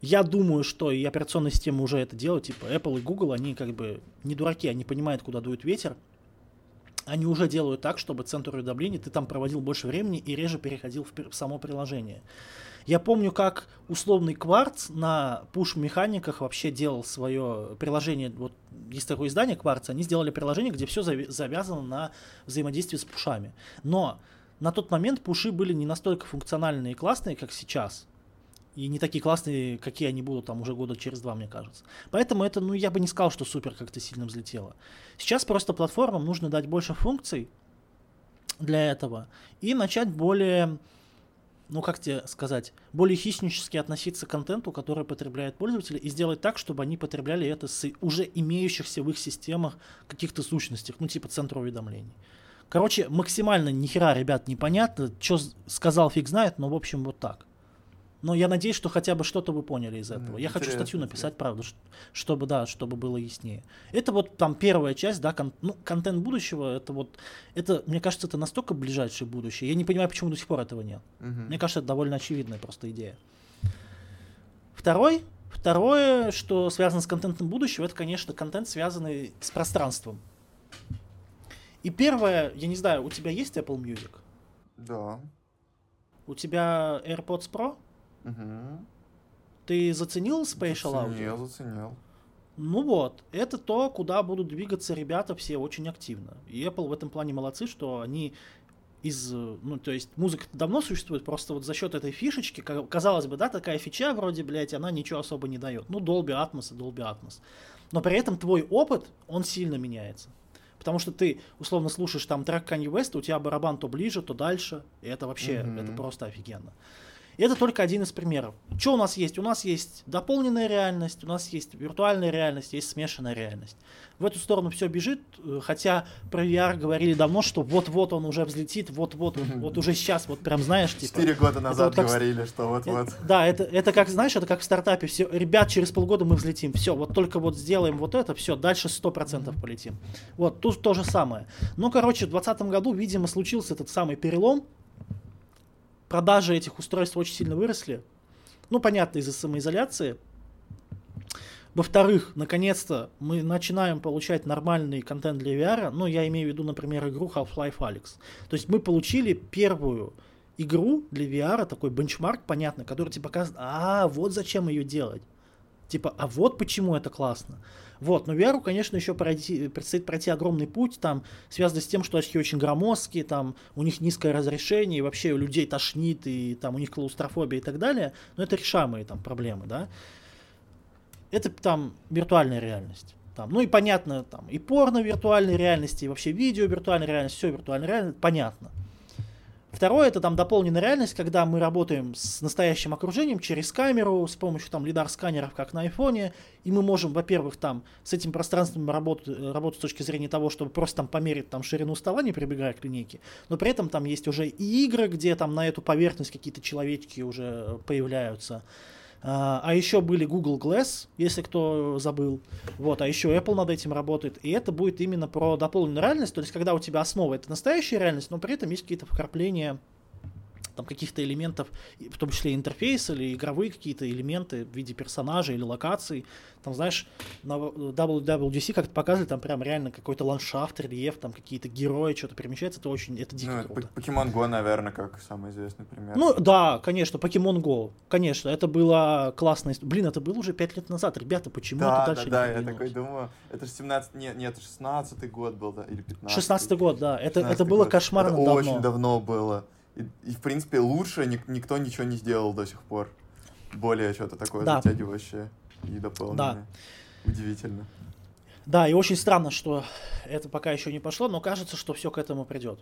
Я думаю, что и операционные системы уже это делают, типа Apple и Google, они как бы не дураки, они понимают, куда дует ветер. Они уже делают так, чтобы центр уведомлений ты там проводил больше времени и реже переходил в само приложение. Я помню, как условный кварц на пуш-механиках вообще делал свое приложение. Вот есть такое издание кварца, они сделали приложение, где все завязано на взаимодействии с пушами. Но на тот момент пуши были не настолько функциональные и классные, как сейчас. И не такие классные, какие они будут там уже года через два, мне кажется. Поэтому это, ну, я бы не сказал, что супер как-то сильно взлетело. Сейчас просто платформам нужно дать больше функций для этого и начать более ну как тебе сказать, более хищнически относиться к контенту, который потребляют пользователи, и сделать так, чтобы они потребляли это с уже имеющихся в их системах каких-то сущностях, ну типа центра уведомлений. Короче, максимально нихера, ребят, непонятно, что сказал фиг знает, но в общем вот так. Но я надеюсь, что хотя бы что-то вы поняли из этого. Mm, я хочу статью написать, интересно. правда, чтобы, да, чтобы было яснее. Это вот там первая часть, да, кон, ну, контент будущего, это вот, это, мне кажется, это настолько ближайшее будущее. Я не понимаю, почему до сих пор этого нет. Mm-hmm. Мне кажется, это довольно очевидная просто идея. Второй, второе, что связано с контентом будущего, это, конечно, контент, связанный с пространством. И первое, я не знаю, у тебя есть Apple Music? Да. У тебя AirPods Pro? Угу. Ты заценил Spatial Audio? Заценил, заценил. Ну вот, это то, куда будут двигаться ребята все очень активно. И Apple в этом плане молодцы, что они из, ну, то есть музыка давно существует, просто вот за счет этой фишечки, казалось бы, да, такая фича вроде, блядь, она ничего особо не дает. Ну, Dolby Atmos и Dolby Atmos. Но при этом твой опыт, он сильно меняется. Потому что ты, условно, слушаешь там трек Kanye West, у тебя барабан то ближе, то дальше, и это вообще, mm-hmm. это просто офигенно. И это только один из примеров. Что у нас есть? У нас есть дополненная реальность, у нас есть виртуальная реальность, есть смешанная реальность. В эту сторону все бежит, э, хотя про VR говорили давно, что вот-вот он уже взлетит, вот-вот, вот уже сейчас, вот прям знаешь, типа... Четыре года назад вот говорили, что вот-вот. Да, это, это как, знаешь, это как в стартапе, все, ребят, через полгода мы взлетим, все, вот только вот сделаем вот это, все, дальше сто процентов полетим. Вот, тут то же самое. Ну, короче, в 2020 году, видимо, случился этот самый перелом, продажи этих устройств очень сильно выросли. Ну, понятно, из-за самоизоляции. Во-вторых, наконец-то мы начинаем получать нормальный контент для VR. Ну, я имею в виду, например, игру Half-Life Alyx. То есть мы получили первую игру для VR, такой бенчмарк, понятно, который тебе показывает, а, вот зачем ее делать. Типа, а вот почему это классно. Вот, но VR, конечно, еще пройти, предстоит пройти огромный путь, там, связанный с тем, что очки очень громоздкие, там, у них низкое разрешение, и вообще у людей тошнит, и там у них клаустрофобия и так далее, но это решаемые там проблемы, да. Это там виртуальная реальность. Там, ну и понятно, там, и порно виртуальной реальности, и вообще видео виртуальной реальности, все виртуальная реальность, понятно. Второе, это там дополненная реальность, когда мы работаем с настоящим окружением через камеру, с помощью там лидар-сканеров, как на айфоне, и мы можем, во-первых, там с этим пространством работать, работать с точки зрения того, чтобы просто там померить там ширину стола, не прибегая к линейке, но при этом там есть уже и игры, где там на эту поверхность какие-то человечки уже появляются. А, а еще были Google Glass, если кто забыл. Вот, а еще Apple над этим работает. И это будет именно про дополненную реальность. То есть, когда у тебя основа это настоящая реальность, но при этом есть какие-то вкрапления там каких-то элементов, в том числе интерфейс или игровые какие-то элементы в виде персонажей или локаций. Там, знаешь, на WWDC как-то показывали, там прям реально какой-то ландшафт, рельеф, там какие-то герои, что-то перемещается, это очень, это дико ну, круто. Pokemon Go, наверное, как самый известный пример. Ну, да, конечно, Pokemon Go, конечно, это было классно. Блин, это было уже 5 лет назад, ребята, почему да, это дальше да, да, я такой думаю, это же 17, нет, нет, 16 год был, да, или 15 16 год, да, это, это было год. кошмарно это давно. очень давно было. И, и в принципе, лучше ни, никто ничего не сделал до сих пор. Более что-то такое да. затягивающее и дополненное. Да. Удивительно. Да, и очень странно, что это пока еще не пошло, но кажется, что все к этому придет.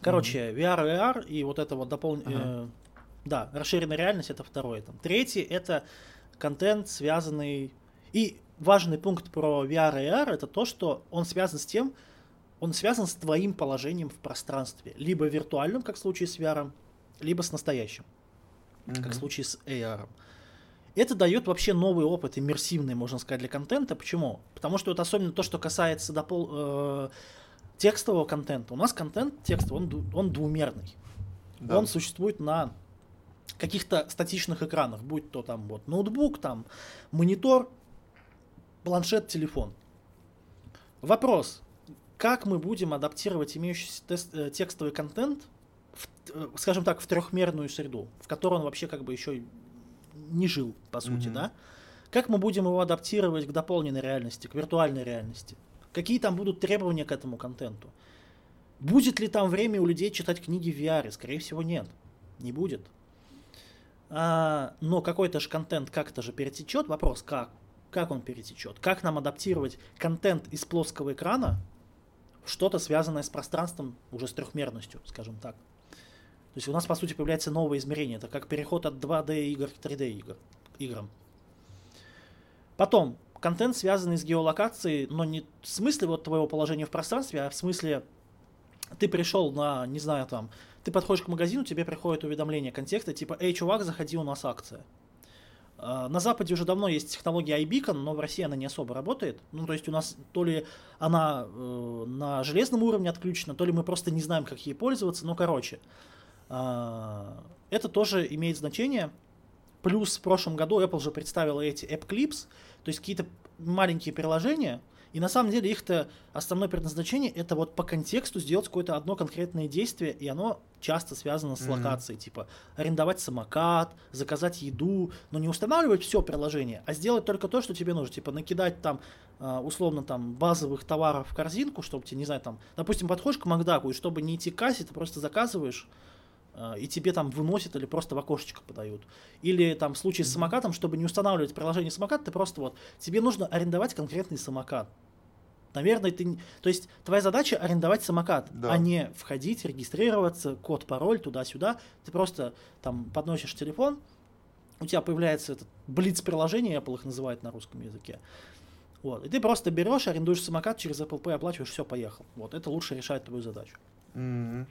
Короче, mm-hmm. VR AR и вот это вот дополнение... Uh-huh. Э, да, расширенная реальность это второе. Там. Третий это контент, связанный... И важный пункт про VR и AR это то, что он связан с тем, он связан с твоим положением в пространстве. Либо виртуальным, как в случае с VR, либо с настоящим, mm-hmm. как в случае с AR. Это дает вообще новый опыт, иммерсивный, можно сказать, для контента. Почему? Потому что вот особенно то, что касается допол- э, текстового контента. У нас контент текстовый, он, он двумерный. Да. Он существует на каких-то статичных экранах, будь то там вот ноутбук, там монитор, планшет, телефон. Вопрос, как мы будем адаптировать имеющийся тест, э, текстовый контент, в, э, скажем так, в трехмерную среду, в которой он вообще как бы еще не жил, по сути, mm-hmm. да? Как мы будем его адаптировать к дополненной реальности, к виртуальной реальности? Какие там будут требования к этому контенту? Будет ли там время у людей читать книги в VR? Скорее всего, нет. Не будет. А, но какой-то же контент как-то же перетечет. Вопрос, как? Как он перетечет? Как нам адаптировать контент из плоского экрана что-то связанное с пространством, уже с трехмерностью, скажем так. То есть у нас, по сути, появляется новое измерение. Это как переход от 2D игр к 3D игр, играм. Потом, контент, связанный с геолокацией, но не в смысле вот твоего положения в пространстве, а в смысле ты пришел на, не знаю, там, ты подходишь к магазину, тебе приходит уведомление контекста, типа, эй, чувак, заходи, у нас акция. А, на Западе уже давно есть технология iBeacon, но в России она не особо работает. Ну, то есть у нас то ли она э, на железном уровне отключена, то ли мы просто не знаем, как ей пользоваться. Ну, короче, э, это тоже имеет значение. Плюс в прошлом году Apple же представила эти App Clips, то есть какие-то маленькие приложения, и на самом деле их-то основное предназначение это вот по контексту сделать какое-то одно конкретное действие, и оно часто связано с mm-hmm. локацией, типа арендовать самокат, заказать еду, но не устанавливать все приложение, а сделать только то, что тебе нужно, типа накидать там а, условно там базовых товаров в корзинку, чтобы тебе, не знаю, там, допустим, подходишь к Макдаку, и чтобы не идти к кассе, ты просто заказываешь и тебе там выносят или просто в окошечко подают. Или там в случае с самокатом, чтобы не устанавливать приложение самокат, ты просто вот, тебе нужно арендовать конкретный самокат. Наверное, ты... То есть твоя задача арендовать самокат, да. а не входить, регистрироваться, код, пароль, туда-сюда. Ты просто там подносишь телефон, у тебя появляется этот блиц-приложение, Apple их называет на русском языке. Вот. И ты просто берешь, арендуешь самокат через Apple Pay, оплачиваешь, все, поехал. Вот. Это лучше решает твою задачу. Mm-hmm.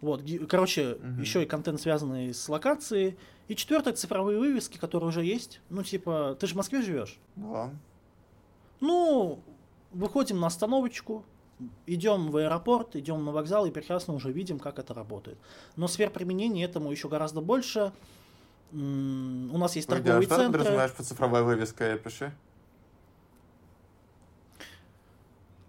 Вот, короче, угу. еще и контент, связанный с локацией. И четвертое, цифровые вывески, которые уже есть. Ну, типа, ты же в Москве живешь? Да. Ну, выходим на остановочку, идем в аэропорт, идем на вокзал и прекрасно уже видим, как это работает. Но сфер применения этому еще гораздо больше. У нас есть Погоди, торговые а что центры. Что ты подразумеваешь под цифровой вывеской, пиши?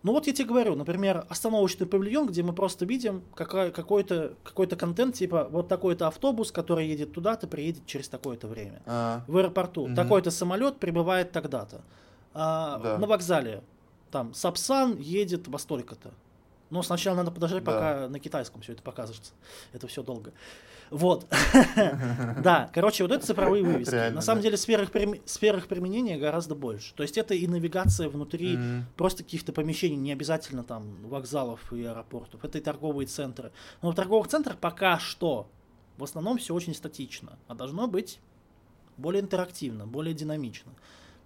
Ну вот я тебе говорю, например, остановочный павильон, где мы просто видим какой- какой-то какой контент, типа вот такой-то автобус, который едет туда-то, приедет через такое-то время. А-а. В аэропорту угу. такой-то самолет прибывает тогда-то. А, да. На вокзале там Сапсан едет во столько-то. Но сначала надо подождать, Да. пока на китайском все это покажется. Это все долго. Вот. Да, короче, вот это цифровые вывески. На самом деле сфер их применения гораздо больше. То есть это и навигация внутри просто каких-то помещений, не обязательно там вокзалов и аэропортов. Это и торговые центры. Но в торговых центрах пока что в основном все очень статично, а должно быть более интерактивно, более динамично.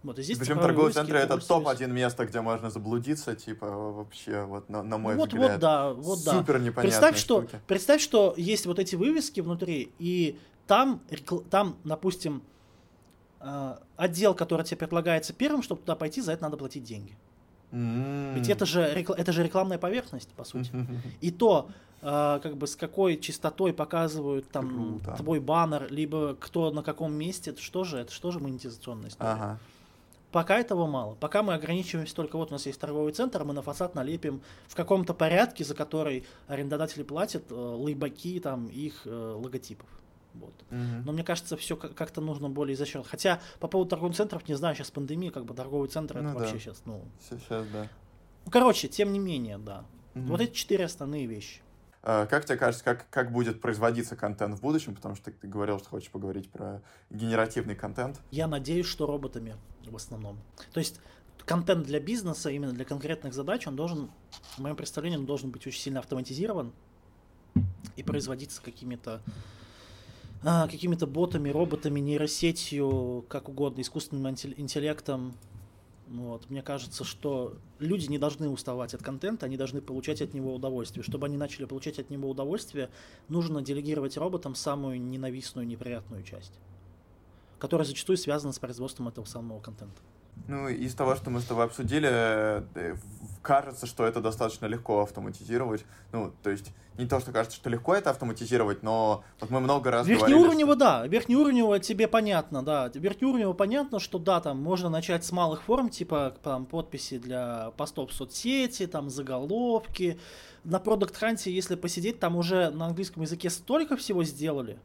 Вот, и здесь Причем торговые вывески центры это удовольствие топ-1 место, где можно заблудиться, типа, вообще, вот на, на мой вот, взгляд. вот, да, вот, да. Супер непонятные Представь, что, представь, что есть вот эти вывески внутри, и там, там допустим, э, отдел, который тебе предлагается первым, чтобы туда пойти, за это надо платить деньги. М. Ведь это же, это же рекламная поверхность, по сути. И то, э, как бы с какой частотой показывают там Круто. твой баннер, либо кто на каком месте, это что же, это что же монетизационная история. Ага. Пока этого мало. Пока мы ограничиваемся только вот у нас есть торговый центр, мы на фасад налепим в каком-то порядке, за который арендодатели платят э, лейбаки там их э, логотипов. Вот. Мгм. Но мне кажется, все как-то нужно более изощренно. Хотя по поводу торговых центров, не знаю, сейчас пандемия, как бы торговый центр Ну это да. вообще сейчас, ну. Сейчас, да. Короче, тем не менее, да. Мгм. Вот эти четыре основные вещи. А, Как тебе кажется, как, как будет производиться контент в будущем? Потому что ты говорил, что хочешь поговорить про генеративный контент. Я надеюсь, что роботами в основном. То есть контент для бизнеса, именно для конкретных задач, он должен, в моем представлении, он должен быть очень сильно автоматизирован и производиться какими-то а, какими-то ботами, роботами, нейросетью, как угодно, искусственным интел- интеллектом. Вот. Мне кажется, что люди не должны уставать от контента, они должны получать от него удовольствие. Чтобы они начали получать от него удовольствие, нужно делегировать роботам самую ненавистную, неприятную часть, которая зачастую связана с производством этого самого контента. Ну, из того, что мы с тобой обсудили, э, в- кажется, что это достаточно легко автоматизировать. Ну, то есть, не то, что кажется, что легко это автоматизировать, но вот мы много раз Верхнеуровнево, что- да. Верхнеуровнево тебе понятно, да. Верхнеуровнево понятно, что да, там можно начать с малых форм, типа там подписи для постов в соцсети, там заголовки. На Product Hunt, если посидеть, там уже на английском языке столько всего сделали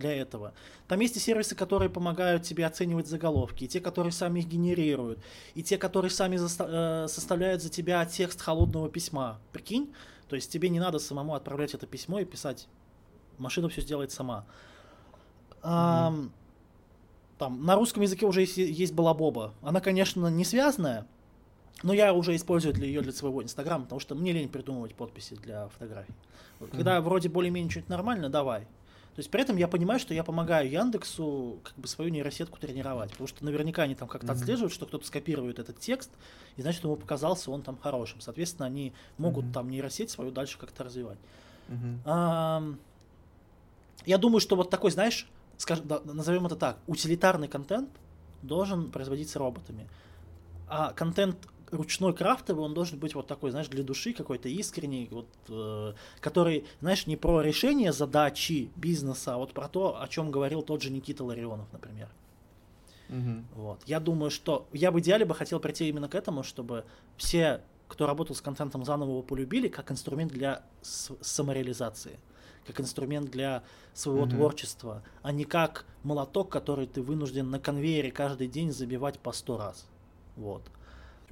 для этого. Там есть и сервисы, которые помогают тебе оценивать заголовки, и те, которые сами их генерируют, и те, которые сами заста- э, составляют за тебя текст холодного письма. Прикинь? То есть тебе не надо самому отправлять это письмо и писать. Машина все сделает сама. Ам, там, на русском языке уже есть, есть балабоба. Она, конечно, не связанная, но я уже использую для ее для своего инстаграма, потому что мне лень придумывать подписи для фотографий. Вот Когда вроде более-менее что-то нормально, давай. То есть при этом я понимаю, что я помогаю Яндексу как бы свою нейросетку тренировать, потому что наверняка они там как-то Мгм. отслеживают, что кто-то скопирует этот текст, и значит ему показался он там хорошим. Соответственно, они могут Мгм. там нейросеть свою дальше как-то развивать. Ам, Я думаю, что вот такой, знаешь, скажем, да, назовем это так, утилитарный контент должен производиться роботами. А контент ручной крафтовый, он должен быть вот такой, знаешь, для души какой-то искренний, вот, э, который, знаешь, не про решение задачи бизнеса, а вот про то, о чем говорил тот же Никита Ларионов, например. Мгм. Вот. Я думаю, что я в идеале бы хотел прийти именно к этому, чтобы все, кто работал с контентом, заново его полюбили как инструмент для самореализации, как инструмент для своего Мгм. творчества, а не как молоток, который ты вынужден на конвейере каждый день забивать по сто раз. Вот.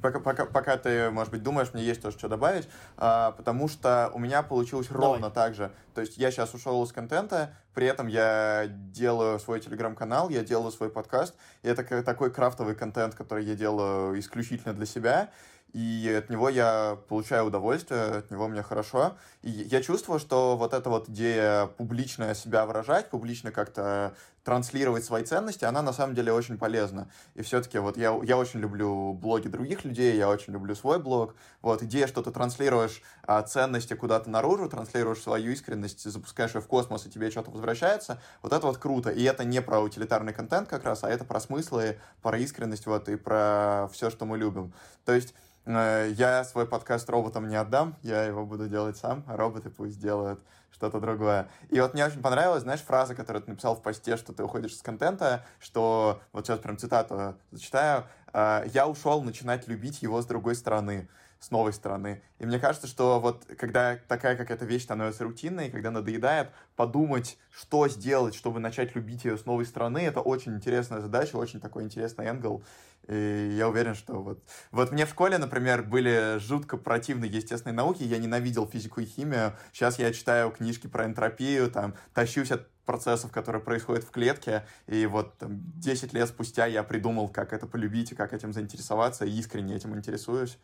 Пока, пока, пока ты, может быть, думаешь, мне есть тоже что добавить, а, потому что у меня получилось Давай. ровно так же. То есть я сейчас ушел из контента, при этом я делаю свой телеграм-канал, я делаю свой подкаст, и это такой крафтовый контент, который я делаю исключительно для себя, и от него я получаю удовольствие, от него мне хорошо. И я чувствую, что вот эта вот идея публично себя выражать, публично как-то транслировать свои ценности, она на самом деле очень полезна. И все-таки вот я, я очень люблю блоги других людей, я очень люблю свой блог. Вот идея, что ты транслируешь а, ценности куда-то наружу, транслируешь свою искренность, запускаешь ее в космос, и тебе что-то возвращается, вот это вот круто. И это не про утилитарный контент как раз, а это про смыслы, про искренность вот и про все, что мы любим. То есть э, я свой подкаст роботам не отдам, я его буду делать сам, а роботы пусть делают что-то другое. И вот мне очень понравилась, знаешь, фраза, которую ты написал в посте, что ты уходишь из контента, что, вот сейчас прям цитату зачитаю, «А, «Я ушел начинать любить его с другой стороны». С новой стороны. И мне кажется, что вот когда такая какая-то вещь становится рутинной, когда надоедает, подумать, что сделать, чтобы начать любить ее с новой стороны, это очень интересная задача, очень такой интересный энгл. И я уверен, что вот... Вот мне в школе, например, были жутко противные естественные науки, я ненавидел физику и химию. Сейчас я читаю книжки про энтропию, там, тащусь от процессов, которые происходят в клетке, и вот там, 10 лет спустя я придумал, как это полюбить и как этим заинтересоваться, и искренне этим интересуюсь.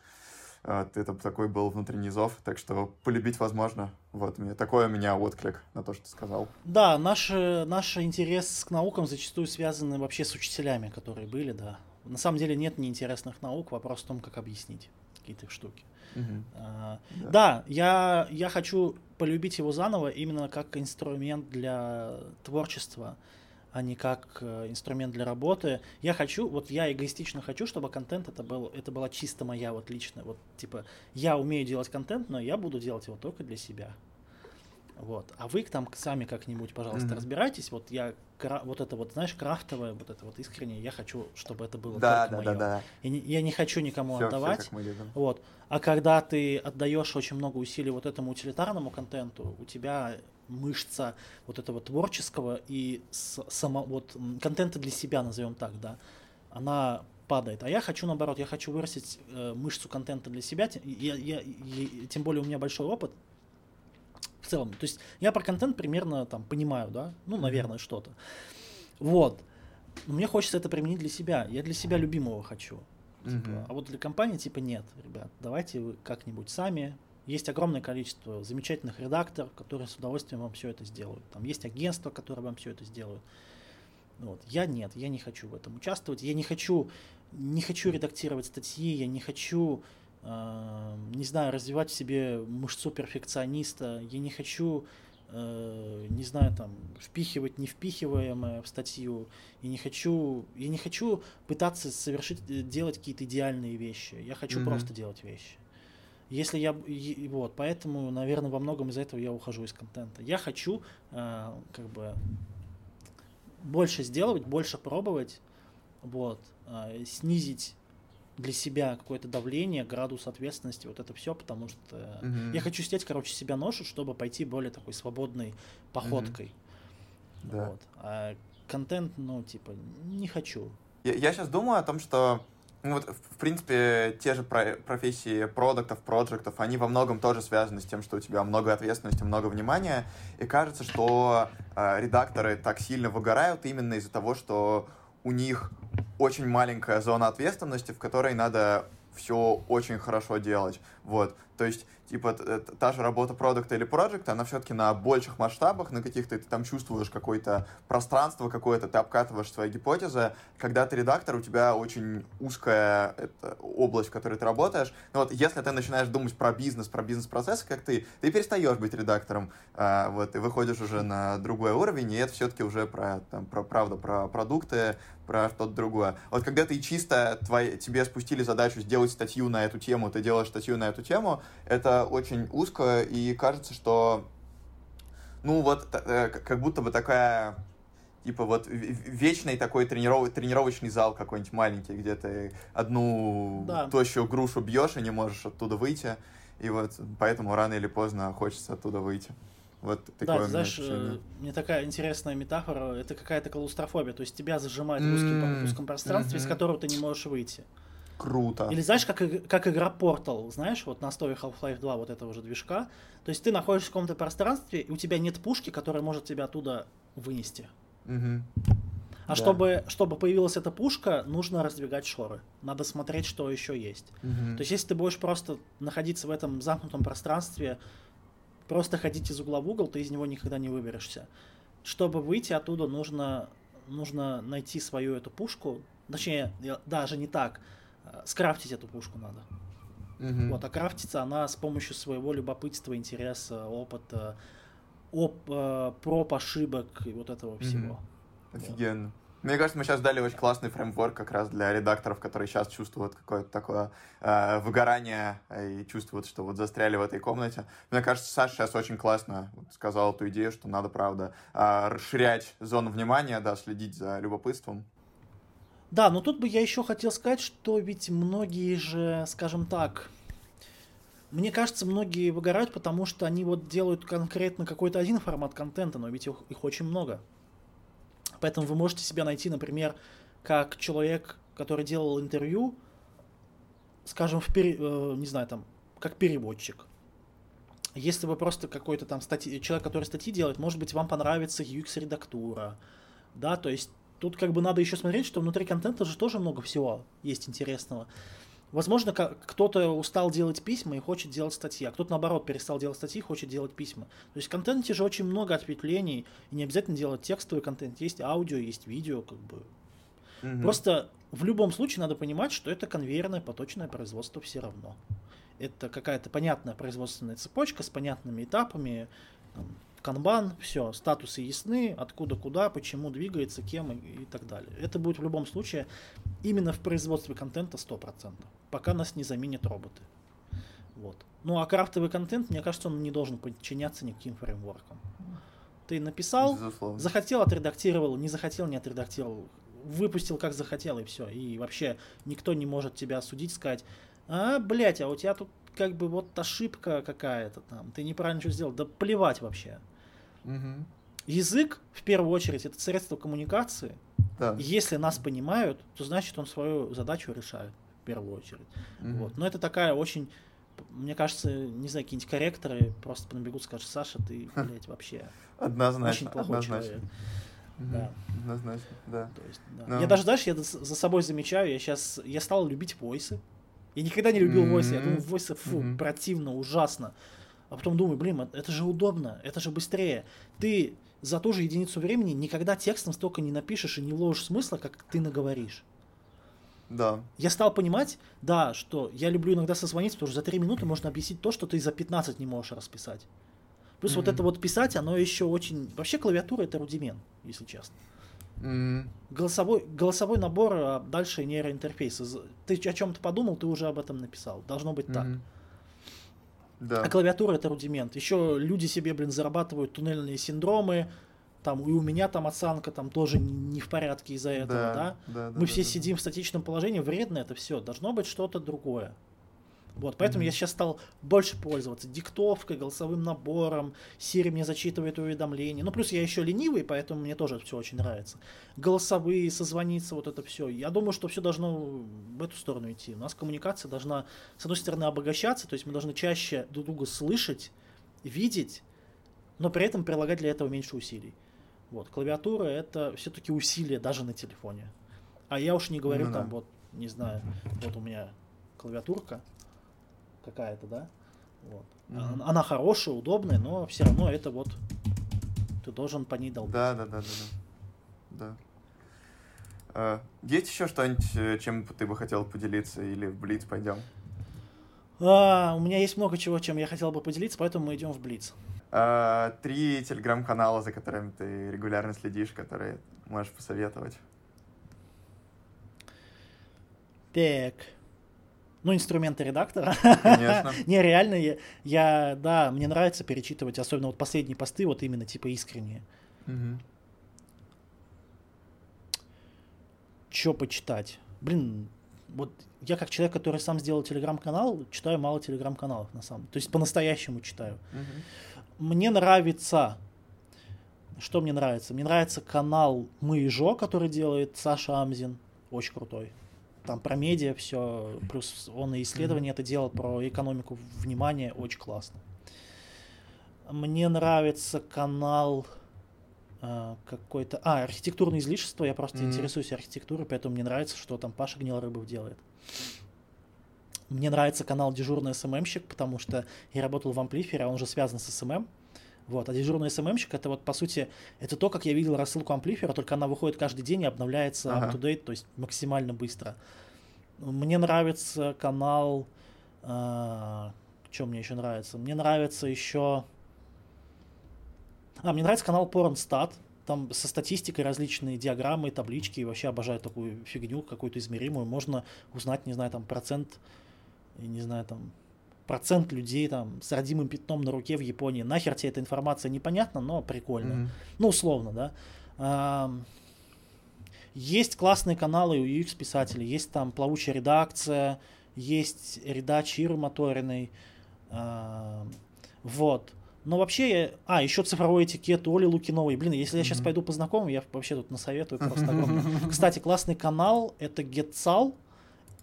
Это такой был внутренний зов, так что полюбить возможно. Вот, такой у меня отклик на то, что ты сказал. Да, наш, наш интерес к наукам зачастую связан вообще с учителями, которые были, да. На самом деле нет неинтересных наук, вопрос в том, как объяснить какие-то штуки. Угу. А, да, да я, я хочу полюбить его заново именно как инструмент для творчества, а не как э, инструмент для работы. Я хочу, вот я эгоистично хочу, чтобы контент это был, это была чисто моя вот личная, вот типа я умею делать контент, но я буду делать его только для себя. Вот. А вы там сами как-нибудь, пожалуйста, mm-hmm. разбирайтесь. Вот я вот это вот, знаешь, крафтовое, вот это вот искреннее, я хочу, чтобы это было да, только да, мое. Да, да. И не, я не хочу никому все, отдавать. Все, как мы любим. Вот. А когда ты отдаешь очень много усилий вот этому утилитарному контенту, у тебя мышца вот этого творческого и само, вот контента для себя, назовем так, да, она падает. А я хочу наоборот, я хочу вырастить э, мышцу контента для себя. Я, я, я, тем более у меня большой опыт в целом. То есть я про контент примерно там понимаю, да, ну, наверное, что-то. Вот. Но мне хочется это применить для себя. Я для себя любимого хочу. Типа, mm-hmm. А вот для компании типа нет, ребят, давайте вы как-нибудь сами. Есть огромное количество замечательных редакторов, которые с удовольствием вам все это сделают. Там есть агентства, которые вам все это сделают. Вот. Я нет, я не хочу в этом участвовать. Я не хочу, не хочу редактировать статьи, я не хочу не знаю, развивать в себе мышцу перфекциониста. Я не хочу, э, не знаю, там, впихивать невпихиваемое в статью. Я не хочу, я не хочу пытаться совершить, э, делать какие-то идеальные вещи. Я хочу mm-hmm. просто делать вещи. Если я, вот, поэтому, наверное, во многом из-за этого я ухожу из контента. Я хочу, э, как бы, больше сделать, больше пробовать, вот, снизить для себя какое-то давление, градус ответственности, вот это все, потому что mm-hmm. я хочу снять, короче, себя ношу, чтобы пойти более такой свободной походкой. Mm-hmm. Да. Вот. А контент, ну, типа, не хочу. Я, я сейчас думаю о том, что ну, вот, в принципе, те же про профессии продуктов, проектов, они во многом тоже связаны с тем, что у тебя много ответственности, много внимания, и кажется, что э, редакторы так сильно выгорают именно из-за того, что у них очень маленькая зона ответственности, в которой надо все очень хорошо делать. Вот. То есть, типа, та же работа продукта или проекта, она все-таки на больших масштабах, на каких-то, ты там чувствуешь какое-то пространство какое-то, ты обкатываешь свои гипотезы. Когда ты редактор, у тебя очень узкая это, область, в которой ты работаешь. Но вот если ты начинаешь думать про бизнес, про бизнес-процессы, как ты, ты перестаешь быть редактором, а, вот, и выходишь уже на другой уровень, и это все-таки уже про, там, про, правда, про продукты, про что-то другое. Вот когда ты чисто твои, тебе спустили задачу сделать статью на эту тему, ты делаешь статью на эту тему, это очень узко, и кажется, что, ну вот, э, как будто бы такая типа вот вечный такой трениров... тренировочный зал какой-нибудь маленький, где ты одну да. тощую грушу бьешь и не можешь оттуда выйти. И вот поэтому рано или поздно хочется оттуда выйти. Вот такое да, знаешь, ощущение. Э, мне такая интересная метафора, это какая-то клаустрофобия, то есть тебя зажимает в узком, узком пространстве, mm-hmm. из которого ты не можешь выйти. Круто. Или знаешь, как, как игра Portal, знаешь, вот на основе Half-Life 2 вот этого же движка. То есть ты находишься в каком-то пространстве, и у тебя нет пушки, которая может тебя оттуда вынести. Угу. А да. чтобы, чтобы появилась эта пушка, нужно раздвигать шоры. Надо смотреть, что еще есть. Угу. То есть, если ты будешь просто находиться в этом замкнутом пространстве, просто ходить из угла в угол, ты из него никогда не выберешься. Чтобы выйти оттуда, нужно, нужно найти свою эту пушку. Точнее, даже не так. Э, скрафтить эту пушку надо. Угу. Вот, а крафтится она с помощью своего любопытства, интереса, опыта, оп, э, проб, ошибок и вот этого всего. Угу. Офигенно. Мне кажется, мы сейчас дали очень классный фреймворк как раз для редакторов, которые сейчас чувствуют какое-то такое э, выгорание и чувствуют, что вот застряли в этой комнате. Мне кажется, Саша сейчас очень классно вот, сказал эту идею, что надо, правда, э, расширять зону внимания, да, следить за любопытством. Да, но тут бы я еще хотел сказать, что ведь многие же, скажем так, мне кажется, многие выгорают, потому что они вот делают конкретно какой-то один формат контента, но ведь их, их очень много. Поэтому вы можете себя найти, например, как человек, который делал интервью, скажем, в пере, э, не знаю, там, как переводчик. Если вы просто какой-то там статьи, человек, который статьи делает, может быть, вам понравится UX-редактура, да, то есть тут как бы надо еще смотреть, что внутри контента же тоже много всего есть интересного. Возможно, кто-то устал делать письма и хочет делать статьи, а кто-то, наоборот, перестал делать статьи и хочет делать письма. То есть в контенте же очень много ответвлений, и не обязательно делать текстовый контент. Есть аудио, есть видео, как бы. Угу. Просто в любом случае надо понимать, что это конвейерное поточное производство все равно. Это какая-то понятная производственная цепочка с понятными этапами, там, канбан, все, статусы ясны, откуда куда, почему двигается, кем и, и так далее. Это будет в любом случае именно в производстве контента 100%, пока нас не заменят роботы. Вот. Ну а крафтовый контент, мне кажется, он не должен подчиняться никаким фреймворкам. Ты написал, Безусловно. захотел, отредактировал, не захотел, не отредактировал, выпустил как захотел и все. И вообще никто не может тебя осудить, сказать, а, блять, а у тебя тут как бы вот ошибка какая-то там, ты неправильно что сделал. Да плевать вообще. Угу. Язык, в первую очередь, это средство коммуникации. Да. Если нас понимают, то значит он свою задачу решает в первую очередь. Угу. Вот. Но это такая очень, мне кажется, не знаю, какие-нибудь корректоры просто набегут, скажут, Саша, ты, блядь, вообще однозначно, очень плохой однозначно. человек. Угу. Да. Однозначно, да. То есть, да. Но... Я даже, знаешь, я за собой замечаю, я сейчас, я стал любить войсы. Я никогда не любил mm-hmm. войсы, я думаю, войсы, фу, mm-hmm. противно, ужасно. А потом думаю, блин, это же удобно, это же быстрее. Ты за ту же единицу времени никогда текстом столько не напишешь и не вложишь смысла, как ты наговоришь. Да. Я стал понимать, да, что я люблю иногда созвониться, потому что за 3 минуты можно объяснить то, что ты за 15 не можешь расписать. Плюс mm-hmm. вот это вот писать, оно еще очень... Вообще клавиатура это рудимент, если честно. Mm-hmm. Голосовой, голосовой набор, а дальше нейроинтерфейс. Ты о чем-то подумал, ты уже об этом написал. Должно быть mm-hmm. так. Да. А клавиатура это рудимент. Еще люди себе, блин, зарабатывают туннельные синдромы. Там, и у меня там осанка там тоже не в порядке из-за этого, да? да? да Мы да, все да, сидим да. в статичном положении, вредно это все. Должно быть что-то другое. Вот, поэтому mm-hmm. я сейчас стал больше пользоваться диктовкой, голосовым набором, Siri мне зачитывает уведомления. Ну, плюс я еще ленивый, поэтому мне тоже все очень нравится. Голосовые, созвониться, вот это все. Я думаю, что все должно в эту сторону идти. У нас коммуникация должна, с одной стороны, обогащаться, то есть мы должны чаще друг друга слышать, видеть, но при этом прилагать для этого меньше усилий. Вот, клавиатура это все-таки усилие даже на телефоне. А я уж не говорю ну, там, вот, не знаю, вот у меня клавиатурка, какая-то, да? Вот. Mm-hmm. Она, она хорошая, удобная, но все равно это вот ты должен по ней долбить. Да, да, да, да, да. да. А, есть еще что-нибудь, э, чем ты бы хотел поделиться, или в Блиц пойдем? А, у меня есть много чего, чем я хотел бы поделиться, поэтому мы идем в Блиц. А, три телеграм-канала, за которыми ты регулярно следишь, которые можешь посоветовать. Так ну, инструменты редактора. Конечно. Не, реально, я, я, да, мне нравится перечитывать, особенно вот последние посты, вот именно типа искренние. Угу. Чё почитать? Блин, вот я как человек, который сам сделал телеграм-канал, читаю мало телеграм-каналов на самом деле. То есть по-настоящему читаю. Угу. Мне нравится что мне нравится? Мне нравится канал Мы и Жо, который делает Саша Амзин. Очень крутой там про медиа все, плюс он и исследование mm-hmm. это делал про экономику внимания, очень классно. Мне нравится канал э, какой-то... А, архитектурное излишество, я просто mm-hmm. интересуюсь архитектурой, поэтому мне нравится, что там Паша Гнилорыбов делает. Мне нравится канал Дежурный СММщик, потому что я работал в Amplifer е, а он же связан с SMM. Вот, а дежурный SMM щик это вот по сути это то, как я видел рассылку Amplifer а, только она выходит каждый день и обновляется ага. up-to-date, то есть максимально быстро. Мне нравится канал, э, а, что мне еще нравится? Мне нравится еще, а мне нравится канал Pornstat, там со статистикой различные диаграммы, таблички, и вообще обожаю такую фигню какую-то измеримую. Можно узнать, не знаю, там процент, не знаю, там процент людей там с родимым пятном на руке в Японии. Нахер тебе эта информация непонятна, но прикольно. Mm-hmm. Ну, условно, да. А, есть классные каналы у UX-писателей, есть там плавучая редакция, есть редач Иры Моториной, А, вот. Но вообще, а, еще цифровой этикет Оли Лукиновой. Блин, если я сейчас пойду по знакомым, я вообще тут насоветую просто огромное. Кстати, классный канал, это GetSal.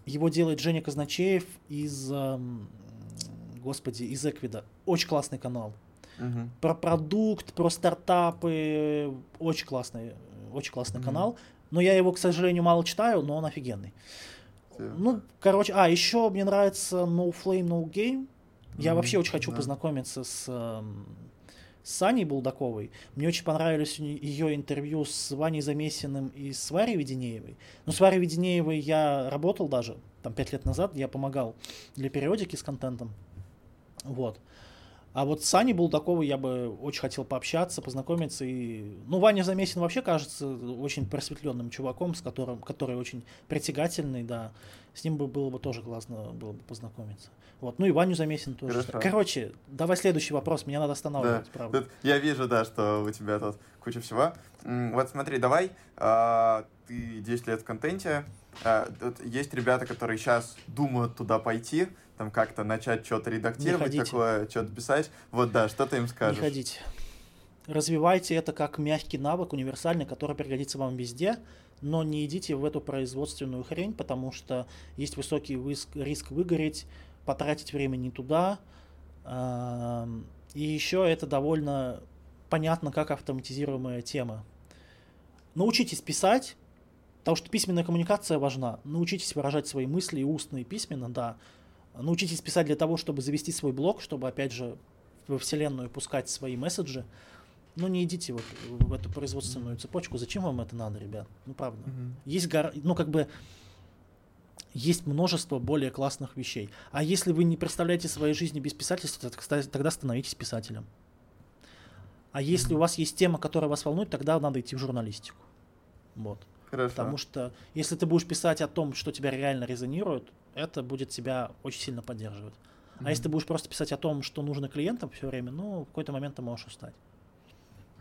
Его делает Женя Казначеев из, эм, господи, из Эквида. Очень классный канал. Мгм. Про продукт, про стартапы. Очень классный, очень классный Мгм. канал. Но я его, к сожалению, мало читаю, но он офигенный. Ну, короче, а, еще мне нравится No Flame, No Game. Я Мгм, вообще очень хочу да. познакомиться с, эм, с Аней Булдаковой. Мне очень понравились ее интервью с Ваней Замесиным и с Варей Веденеевой. Ну, с Варей Веденеевой я работал даже, там, пять лет назад, я помогал для периодики с контентом. Вот. А вот с Аней Булдаковой я бы очень хотел пообщаться, познакомиться. И... Ну, Ваня Замесин вообще кажется очень просветленным чуваком, с которым, который очень притягательный, да. С ним бы было бы тоже классно было бы познакомиться. Вот. Ну и Ваню Замесин тоже. Хорошо. Короче, давай следующий вопрос, меня надо Да, останавливать, правда. тут я вижу, да, что у тебя тут куча всего. Вот смотри, давай, а, ты 10 лет в контенте, а, есть ребята, которые сейчас думают туда пойти, там как-то начать что-то редактировать такое, что-то писать. Вот да, что ты им Не скажешь? ходите. Развивайте это как мягкий навык, универсальный, который пригодится вам везде, но не идите в эту производственную хрень, потому что есть высокий риск, выгореть, потратить время не туда. И еще это довольно понятно, как автоматизируемая тема. Научитесь писать, потому что письменная коммуникация важна. Научитесь выражать свои мысли и устно, и письменно, да. Научитесь писать для того, чтобы завести свой блог, чтобы, опять же, во вселенную пускать свои месседжи. Ну, не идите вот в эту производственную цепочку. Зачем вам это надо, ребят? Ну, правда. Мгм. Есть, гора- ну, как бы, есть множество более классных вещей. А если вы не представляете своей жизни без писательства, то, тогда становитесь писателем. А если у вас есть тема, которая вас волнует, тогда надо идти в журналистику. Вот. Хорошо. Потому что если ты будешь писать о том, что тебя реально резонирует, это будет тебя очень сильно поддерживать. А если ты будешь просто писать о том, что нужно клиентам все время, ну, в какой-то момент ты можешь устать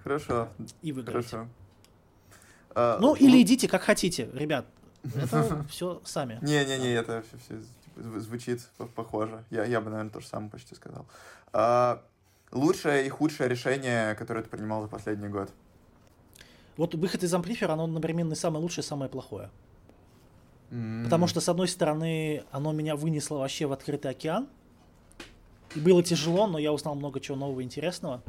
Хорошо, и выиграть. хорошо. А, Ну, лу- или идите как хотите, ребят. Это все сами. Не-не-не, это все, звучит по- похоже. Я, я бы, наверное, то же самое почти сказал. А, лучшее и худшее решение, которое ты принимал за последний год? Вот выход из амплифера, оно одновременно и самое лучшее, и самое плохое. М, Потому что, с одной стороны, оно меня вынесло вообще в открытый океан. И было тяжело, но я узнал много чего нового и интересного.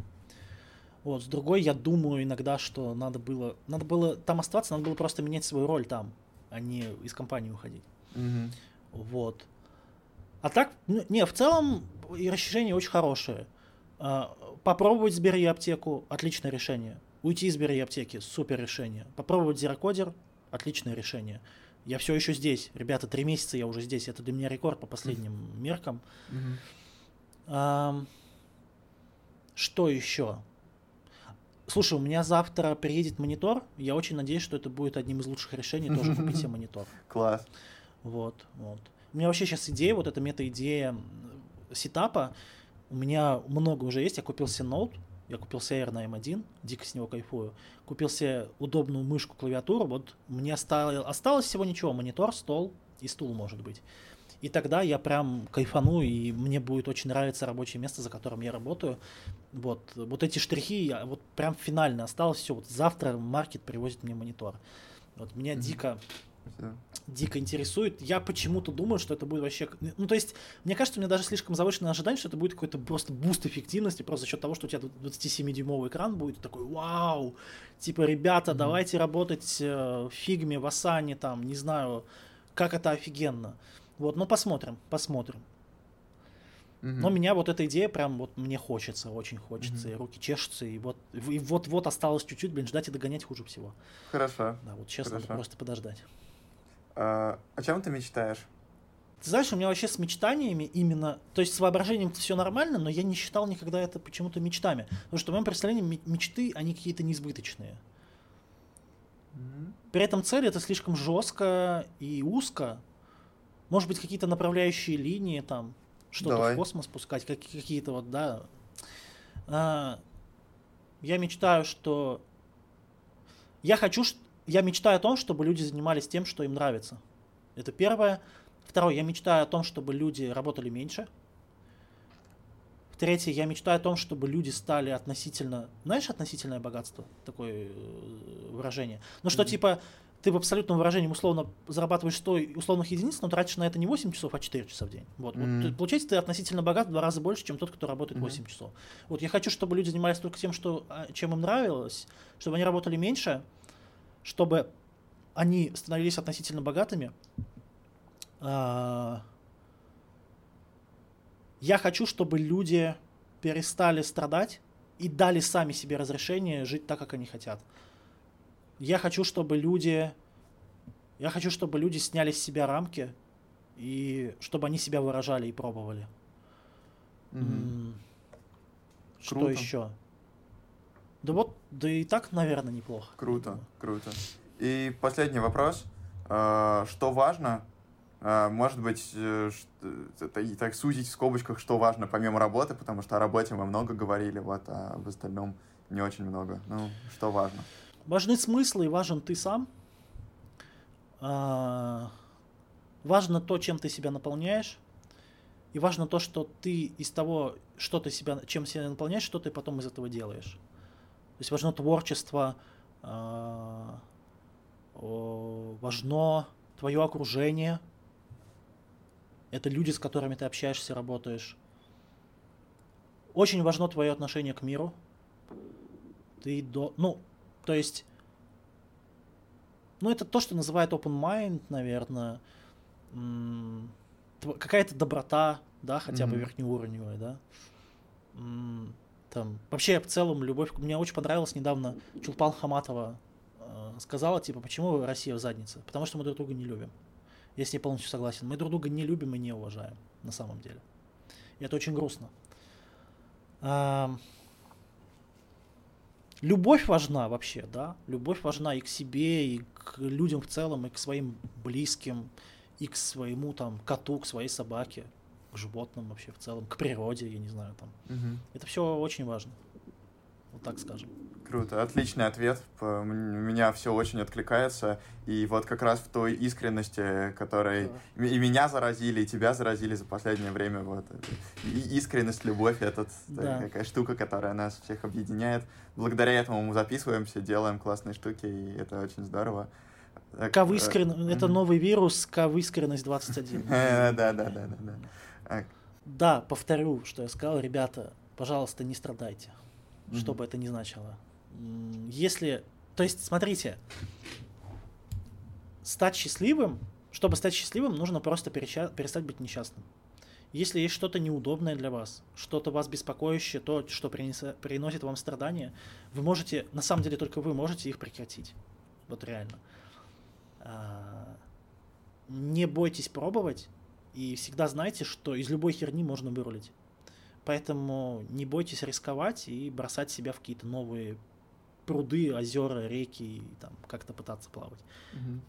Вот, с другой, я думаю иногда, что надо было, надо было там оставаться, надо было просто менять свою роль там, а не из компании уходить. мгм. Вот. А так, ну, не, в целом и расширение очень хорошее. А, Попробовать Сбер и аптеку отличное решение. Уйти из Сбер и аптеки супер решение. Попробовать Зерокодер отличное решение. Я все еще здесь. Ребята, три месяца я уже здесь. Это для меня рекорд по последним меркам. Мгм. Ам, Что еще? Слушай, у меня завтра приедет монитор. Я очень надеюсь, что это будет одним из лучших решений тоже купить себе монитор. Класс. Вот, вот. У меня вообще сейчас идея, вот эта мета-идея сетапа. У меня много уже есть. Я купил себе ноут, я купил себе Air на M1, дико с него кайфую. Купил себе удобную мышку, клавиатуру. Вот мне осталось, осталось всего ничего. Монитор, стол и стул, может быть. И тогда я прям кайфану, и мне будет очень нравиться рабочее место, за которым я работаю. Вот, вот эти штрихи, я- вот прям финально осталось все. Вот завтра маркет привозит мне монитор. Вот меня Мгм. дико Всё. дико интересует. Я почему-то думаю, что это будет вообще... Ну, то есть, мне кажется, у меня даже слишком завышенное ожидание, что это будет какой-то просто буст эффективности, просто за счет того, что у тебя 27-дюймовый экран будет, такой, вау! Типа, ребята, Мгм. давайте работать э, в фигме, в асане, там, не знаю, как это офигенно. Вот, ну, посмотрим, посмотрим. Мгм. Но меня вот эта идея прям вот мне хочется, очень хочется, Мгм. и руки чешутся, и вот, и вот-вот осталось чуть-чуть, блин, ждать и догонять хуже всего. Хорошо. Да, вот сейчас надо Хорошо. просто подождать. А, о чем ты мечтаешь? Ты знаешь, у меня вообще с мечтаниями именно, то есть с воображением все нормально, но я не считал никогда это почему-то мечтами. Потому что в моем представлении ме- мечты, они какие-то неизбыточные. При этом цель это слишком жестко и узко. Может быть, какие-то направляющие линии, там, что-то в космос пускать, как- какие-то вот, да. А, я мечтаю, что... Я хочу, я мечтаю о том, чтобы люди занимались тем, что им нравится. Это первое. Второе, я мечтаю о том, чтобы люди работали меньше. В-третьих, я мечтаю о том, чтобы люди стали относительно... Знаешь, относительное богатство? Такое э, выражение. Ну, что, mm-hmm. типа, ты в абсолютном выражении условно зарабатываешь 100 условных единиц, но тратишь на это не 8 часов, а 4 часа в день. Вот. Mm-hmm. вот получается, ты относительно богат в два раза больше, чем тот, кто работает 8 mm-hmm. часов. Вот я хочу, чтобы люди занимались только тем, что, а, чем им нравилось, чтобы они работали меньше, чтобы они становились относительно богатыми. А, я хочу, чтобы люди перестали страдать и дали сами себе разрешение жить так, как они хотят я хочу, чтобы люди, я хочу, чтобы люди сняли с себя рамки и чтобы они себя выражали и пробовали. Mm-hmm. Что Круто. еще? Да вот, да и так, наверное, неплохо. Круто, круто. И последний вопрос. А, что важно? А, может быть, э, так сузить в скобочках, что важно помимо работы, потому что о работе мы много говорили, вот, а в остальном не очень много. Ну, что важно? Важны смыслы и важен ты сам. А, важно то, чем ты себя наполняешь. И важно то, что ты из того, что ты себя, чем себя наполняешь, что ты потом из этого делаешь. То есть важно творчество, а, важно твое окружение. Это люди, с которыми ты общаешься, работаешь. Очень важно твое отношение к миру. Ты до, ну, то есть, ну, это то, что называют open mind, наверное. Какая-то доброта, да, хотя mm-hmm. бы верхнеуровневая, да. Там, вообще, в целом, любовь... Мне очень понравилось недавно Чулпан Хаматова э, сказала, типа, почему Россия в заднице? Потому что мы друг друга не любим. Я с ней полностью согласен. Мы друг друга не любим и не уважаем, на самом деле. И это очень грустно. Любовь важна вообще, да. Любовь важна и к себе, и к людям в целом, и к своим близким, и к своему там коту, к своей собаке, к животным вообще в целом, к природе, я не знаю там. Угу. Это все очень важно. Вот так скажем. Круто, отличный ответ. У меня все очень откликается. И вот как раз в той искренности, которой да. и меня заразили, и тебя заразили за последнее время. Вот. И искренность, любовь — это да. такая штука, которая нас всех объединяет. Благодаря этому мы записываемся, делаем классные штуки, и это очень здорово. Кавыскрен... Это новый вирус, кавыскренность 21. Да, да, да, да, да. Да, повторю, что я сказал, ребята, пожалуйста, не страдайте, что бы это ни значило если... То есть, смотрите, стать счастливым, чтобы стать счастливым, нужно просто перестать быть несчастным. Если есть что-то неудобное для вас, что-то вас беспокоящее, то, что приносит вам страдания, вы можете, на самом деле только вы можете их прекратить. Вот реально. А, не бойтесь пробовать и всегда знайте, что из любой херни можно вырулить. Поэтому не бойтесь рисковать и бросать себя в какие-то новые пруды, озера, реки и там как-то пытаться плавать. Угу.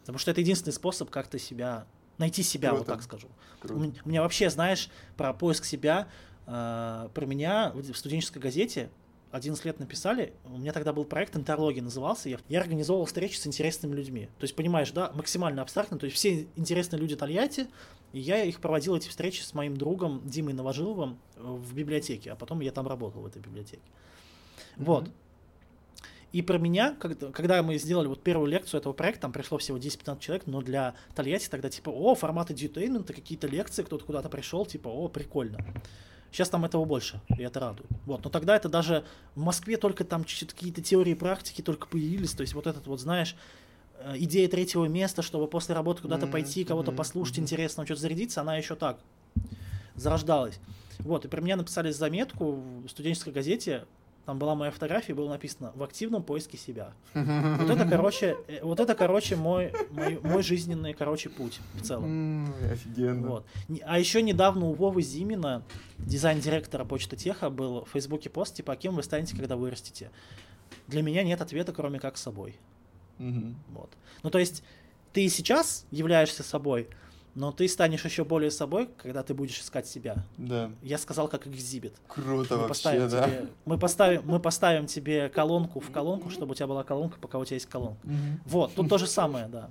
Потому что это единственный способ как-то себя найти себя, Круто. вот так скажу. Круто. У меня вообще, знаешь, про поиск себя, э, про меня в студенческой газете 11 лет написали, у меня тогда был проект «Интерлогия» назывался, я, я организовывал встречи с интересными людьми. То есть, понимаешь, да, максимально абстрактно, то есть все интересные люди Тольятти, и я их проводил, эти встречи с моим другом Димой Новожиловым в библиотеке, а потом я там работал в этой библиотеке. Mm-hmm. Вот. И про меня, когда, когда мы сделали вот первую лекцию этого проекта, там пришло всего 10-15 человек, но для Тольятти тогда типа, о, форматы дьютеймента, какие-то лекции, кто-то куда-то пришел, типа, о, прикольно. Сейчас там этого больше, и это радует. Вот, но тогда это даже в Москве только там какие-то теории практики только появились, то есть вот этот вот, знаешь, э, идея третьего места, чтобы после работы куда-то mm-hmm. пойти, кого-то mm-hmm. послушать, mm-hmm. интересно, что-то зарядиться, она еще так зарождалась. Вот, и про меня написали заметку в студенческой газете, там была моя фотография, было написано «в активном поиске себя». Вот это, короче, э, вот это, короче, мой, мой, мой жизненный, короче, путь в целом. Офигенно. Вот. А еще недавно у Вовы Зимина, дизайн-директора Почта Теха, был в Фейсбуке пост, типа, а кем вы станете, когда вырастете? Для меня нет ответа, кроме как собой. Вот. Ну, то есть, ты сейчас являешься собой, но ты станешь еще более собой, когда ты будешь искать себя. Да. Я сказал, как экзибит. Круто мы вообще, да. Тебе, мы, поставим, мы поставим тебе колонку в колонку, чтобы у тебя была колонка, пока у тебя есть колонка. Угу. Вот, тут то же самое, да.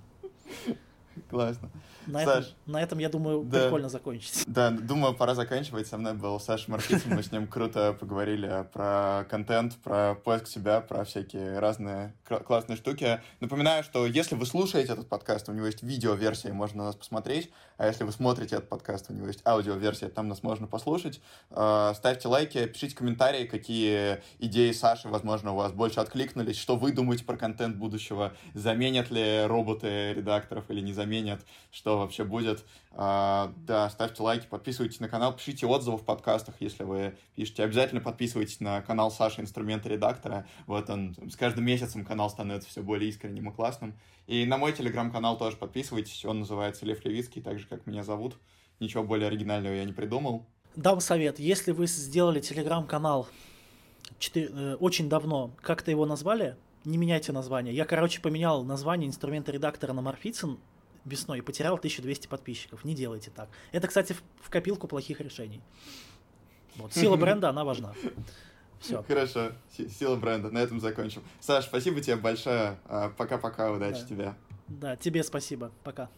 Классно. На, Саш, этом, на этом, я думаю, да. прикольно закончить. Да, думаю, пора заканчивать. Со мной был Саша Маркицын. Мы с ним круто поговорили про контент, про поиск себя, про всякие разные классные штуки. Напоминаю, что если вы слушаете этот подкаст, у него есть видеоверсия, можно нас посмотреть. А если вы смотрите этот подкаст, у него есть аудиоверсия, там нас можно послушать. А, ставьте лайки, пишите комментарии, какие идеи Саши, возможно, у вас больше откликнулись, что вы думаете про контент будущего, заменят ли роботы редакторов или не заменят, что вообще будет. А, да, ставьте лайки, подписывайтесь на канал, пишите отзывы в подкастах, если вы пишете. Обязательно подписывайтесь на канал Саши Инструменты Редактора. Вот он, с каждым месяцем канал становится все более искренним и классным. И на мой телеграм-канал тоже подписывайтесь, он называется Лев Левицкий, так же, как меня зовут. Ничего более оригинального я не придумал. Дам совет, если вы сделали телеграм-канал э, очень давно, как-то его назвали, не меняйте название. Я, короче, поменял название инструмента редактора на Морфицин весной и потерял 1200 подписчиков. Не делайте так. Это, кстати, в, в копилку плохих решений. Вот. Сила бренда, она важна. Все. Хорошо. Сила бренда. На этом закончим. Саш, спасибо тебе большое. А, пока-пока. Удачи да. тебе. Да, тебе спасибо. Пока.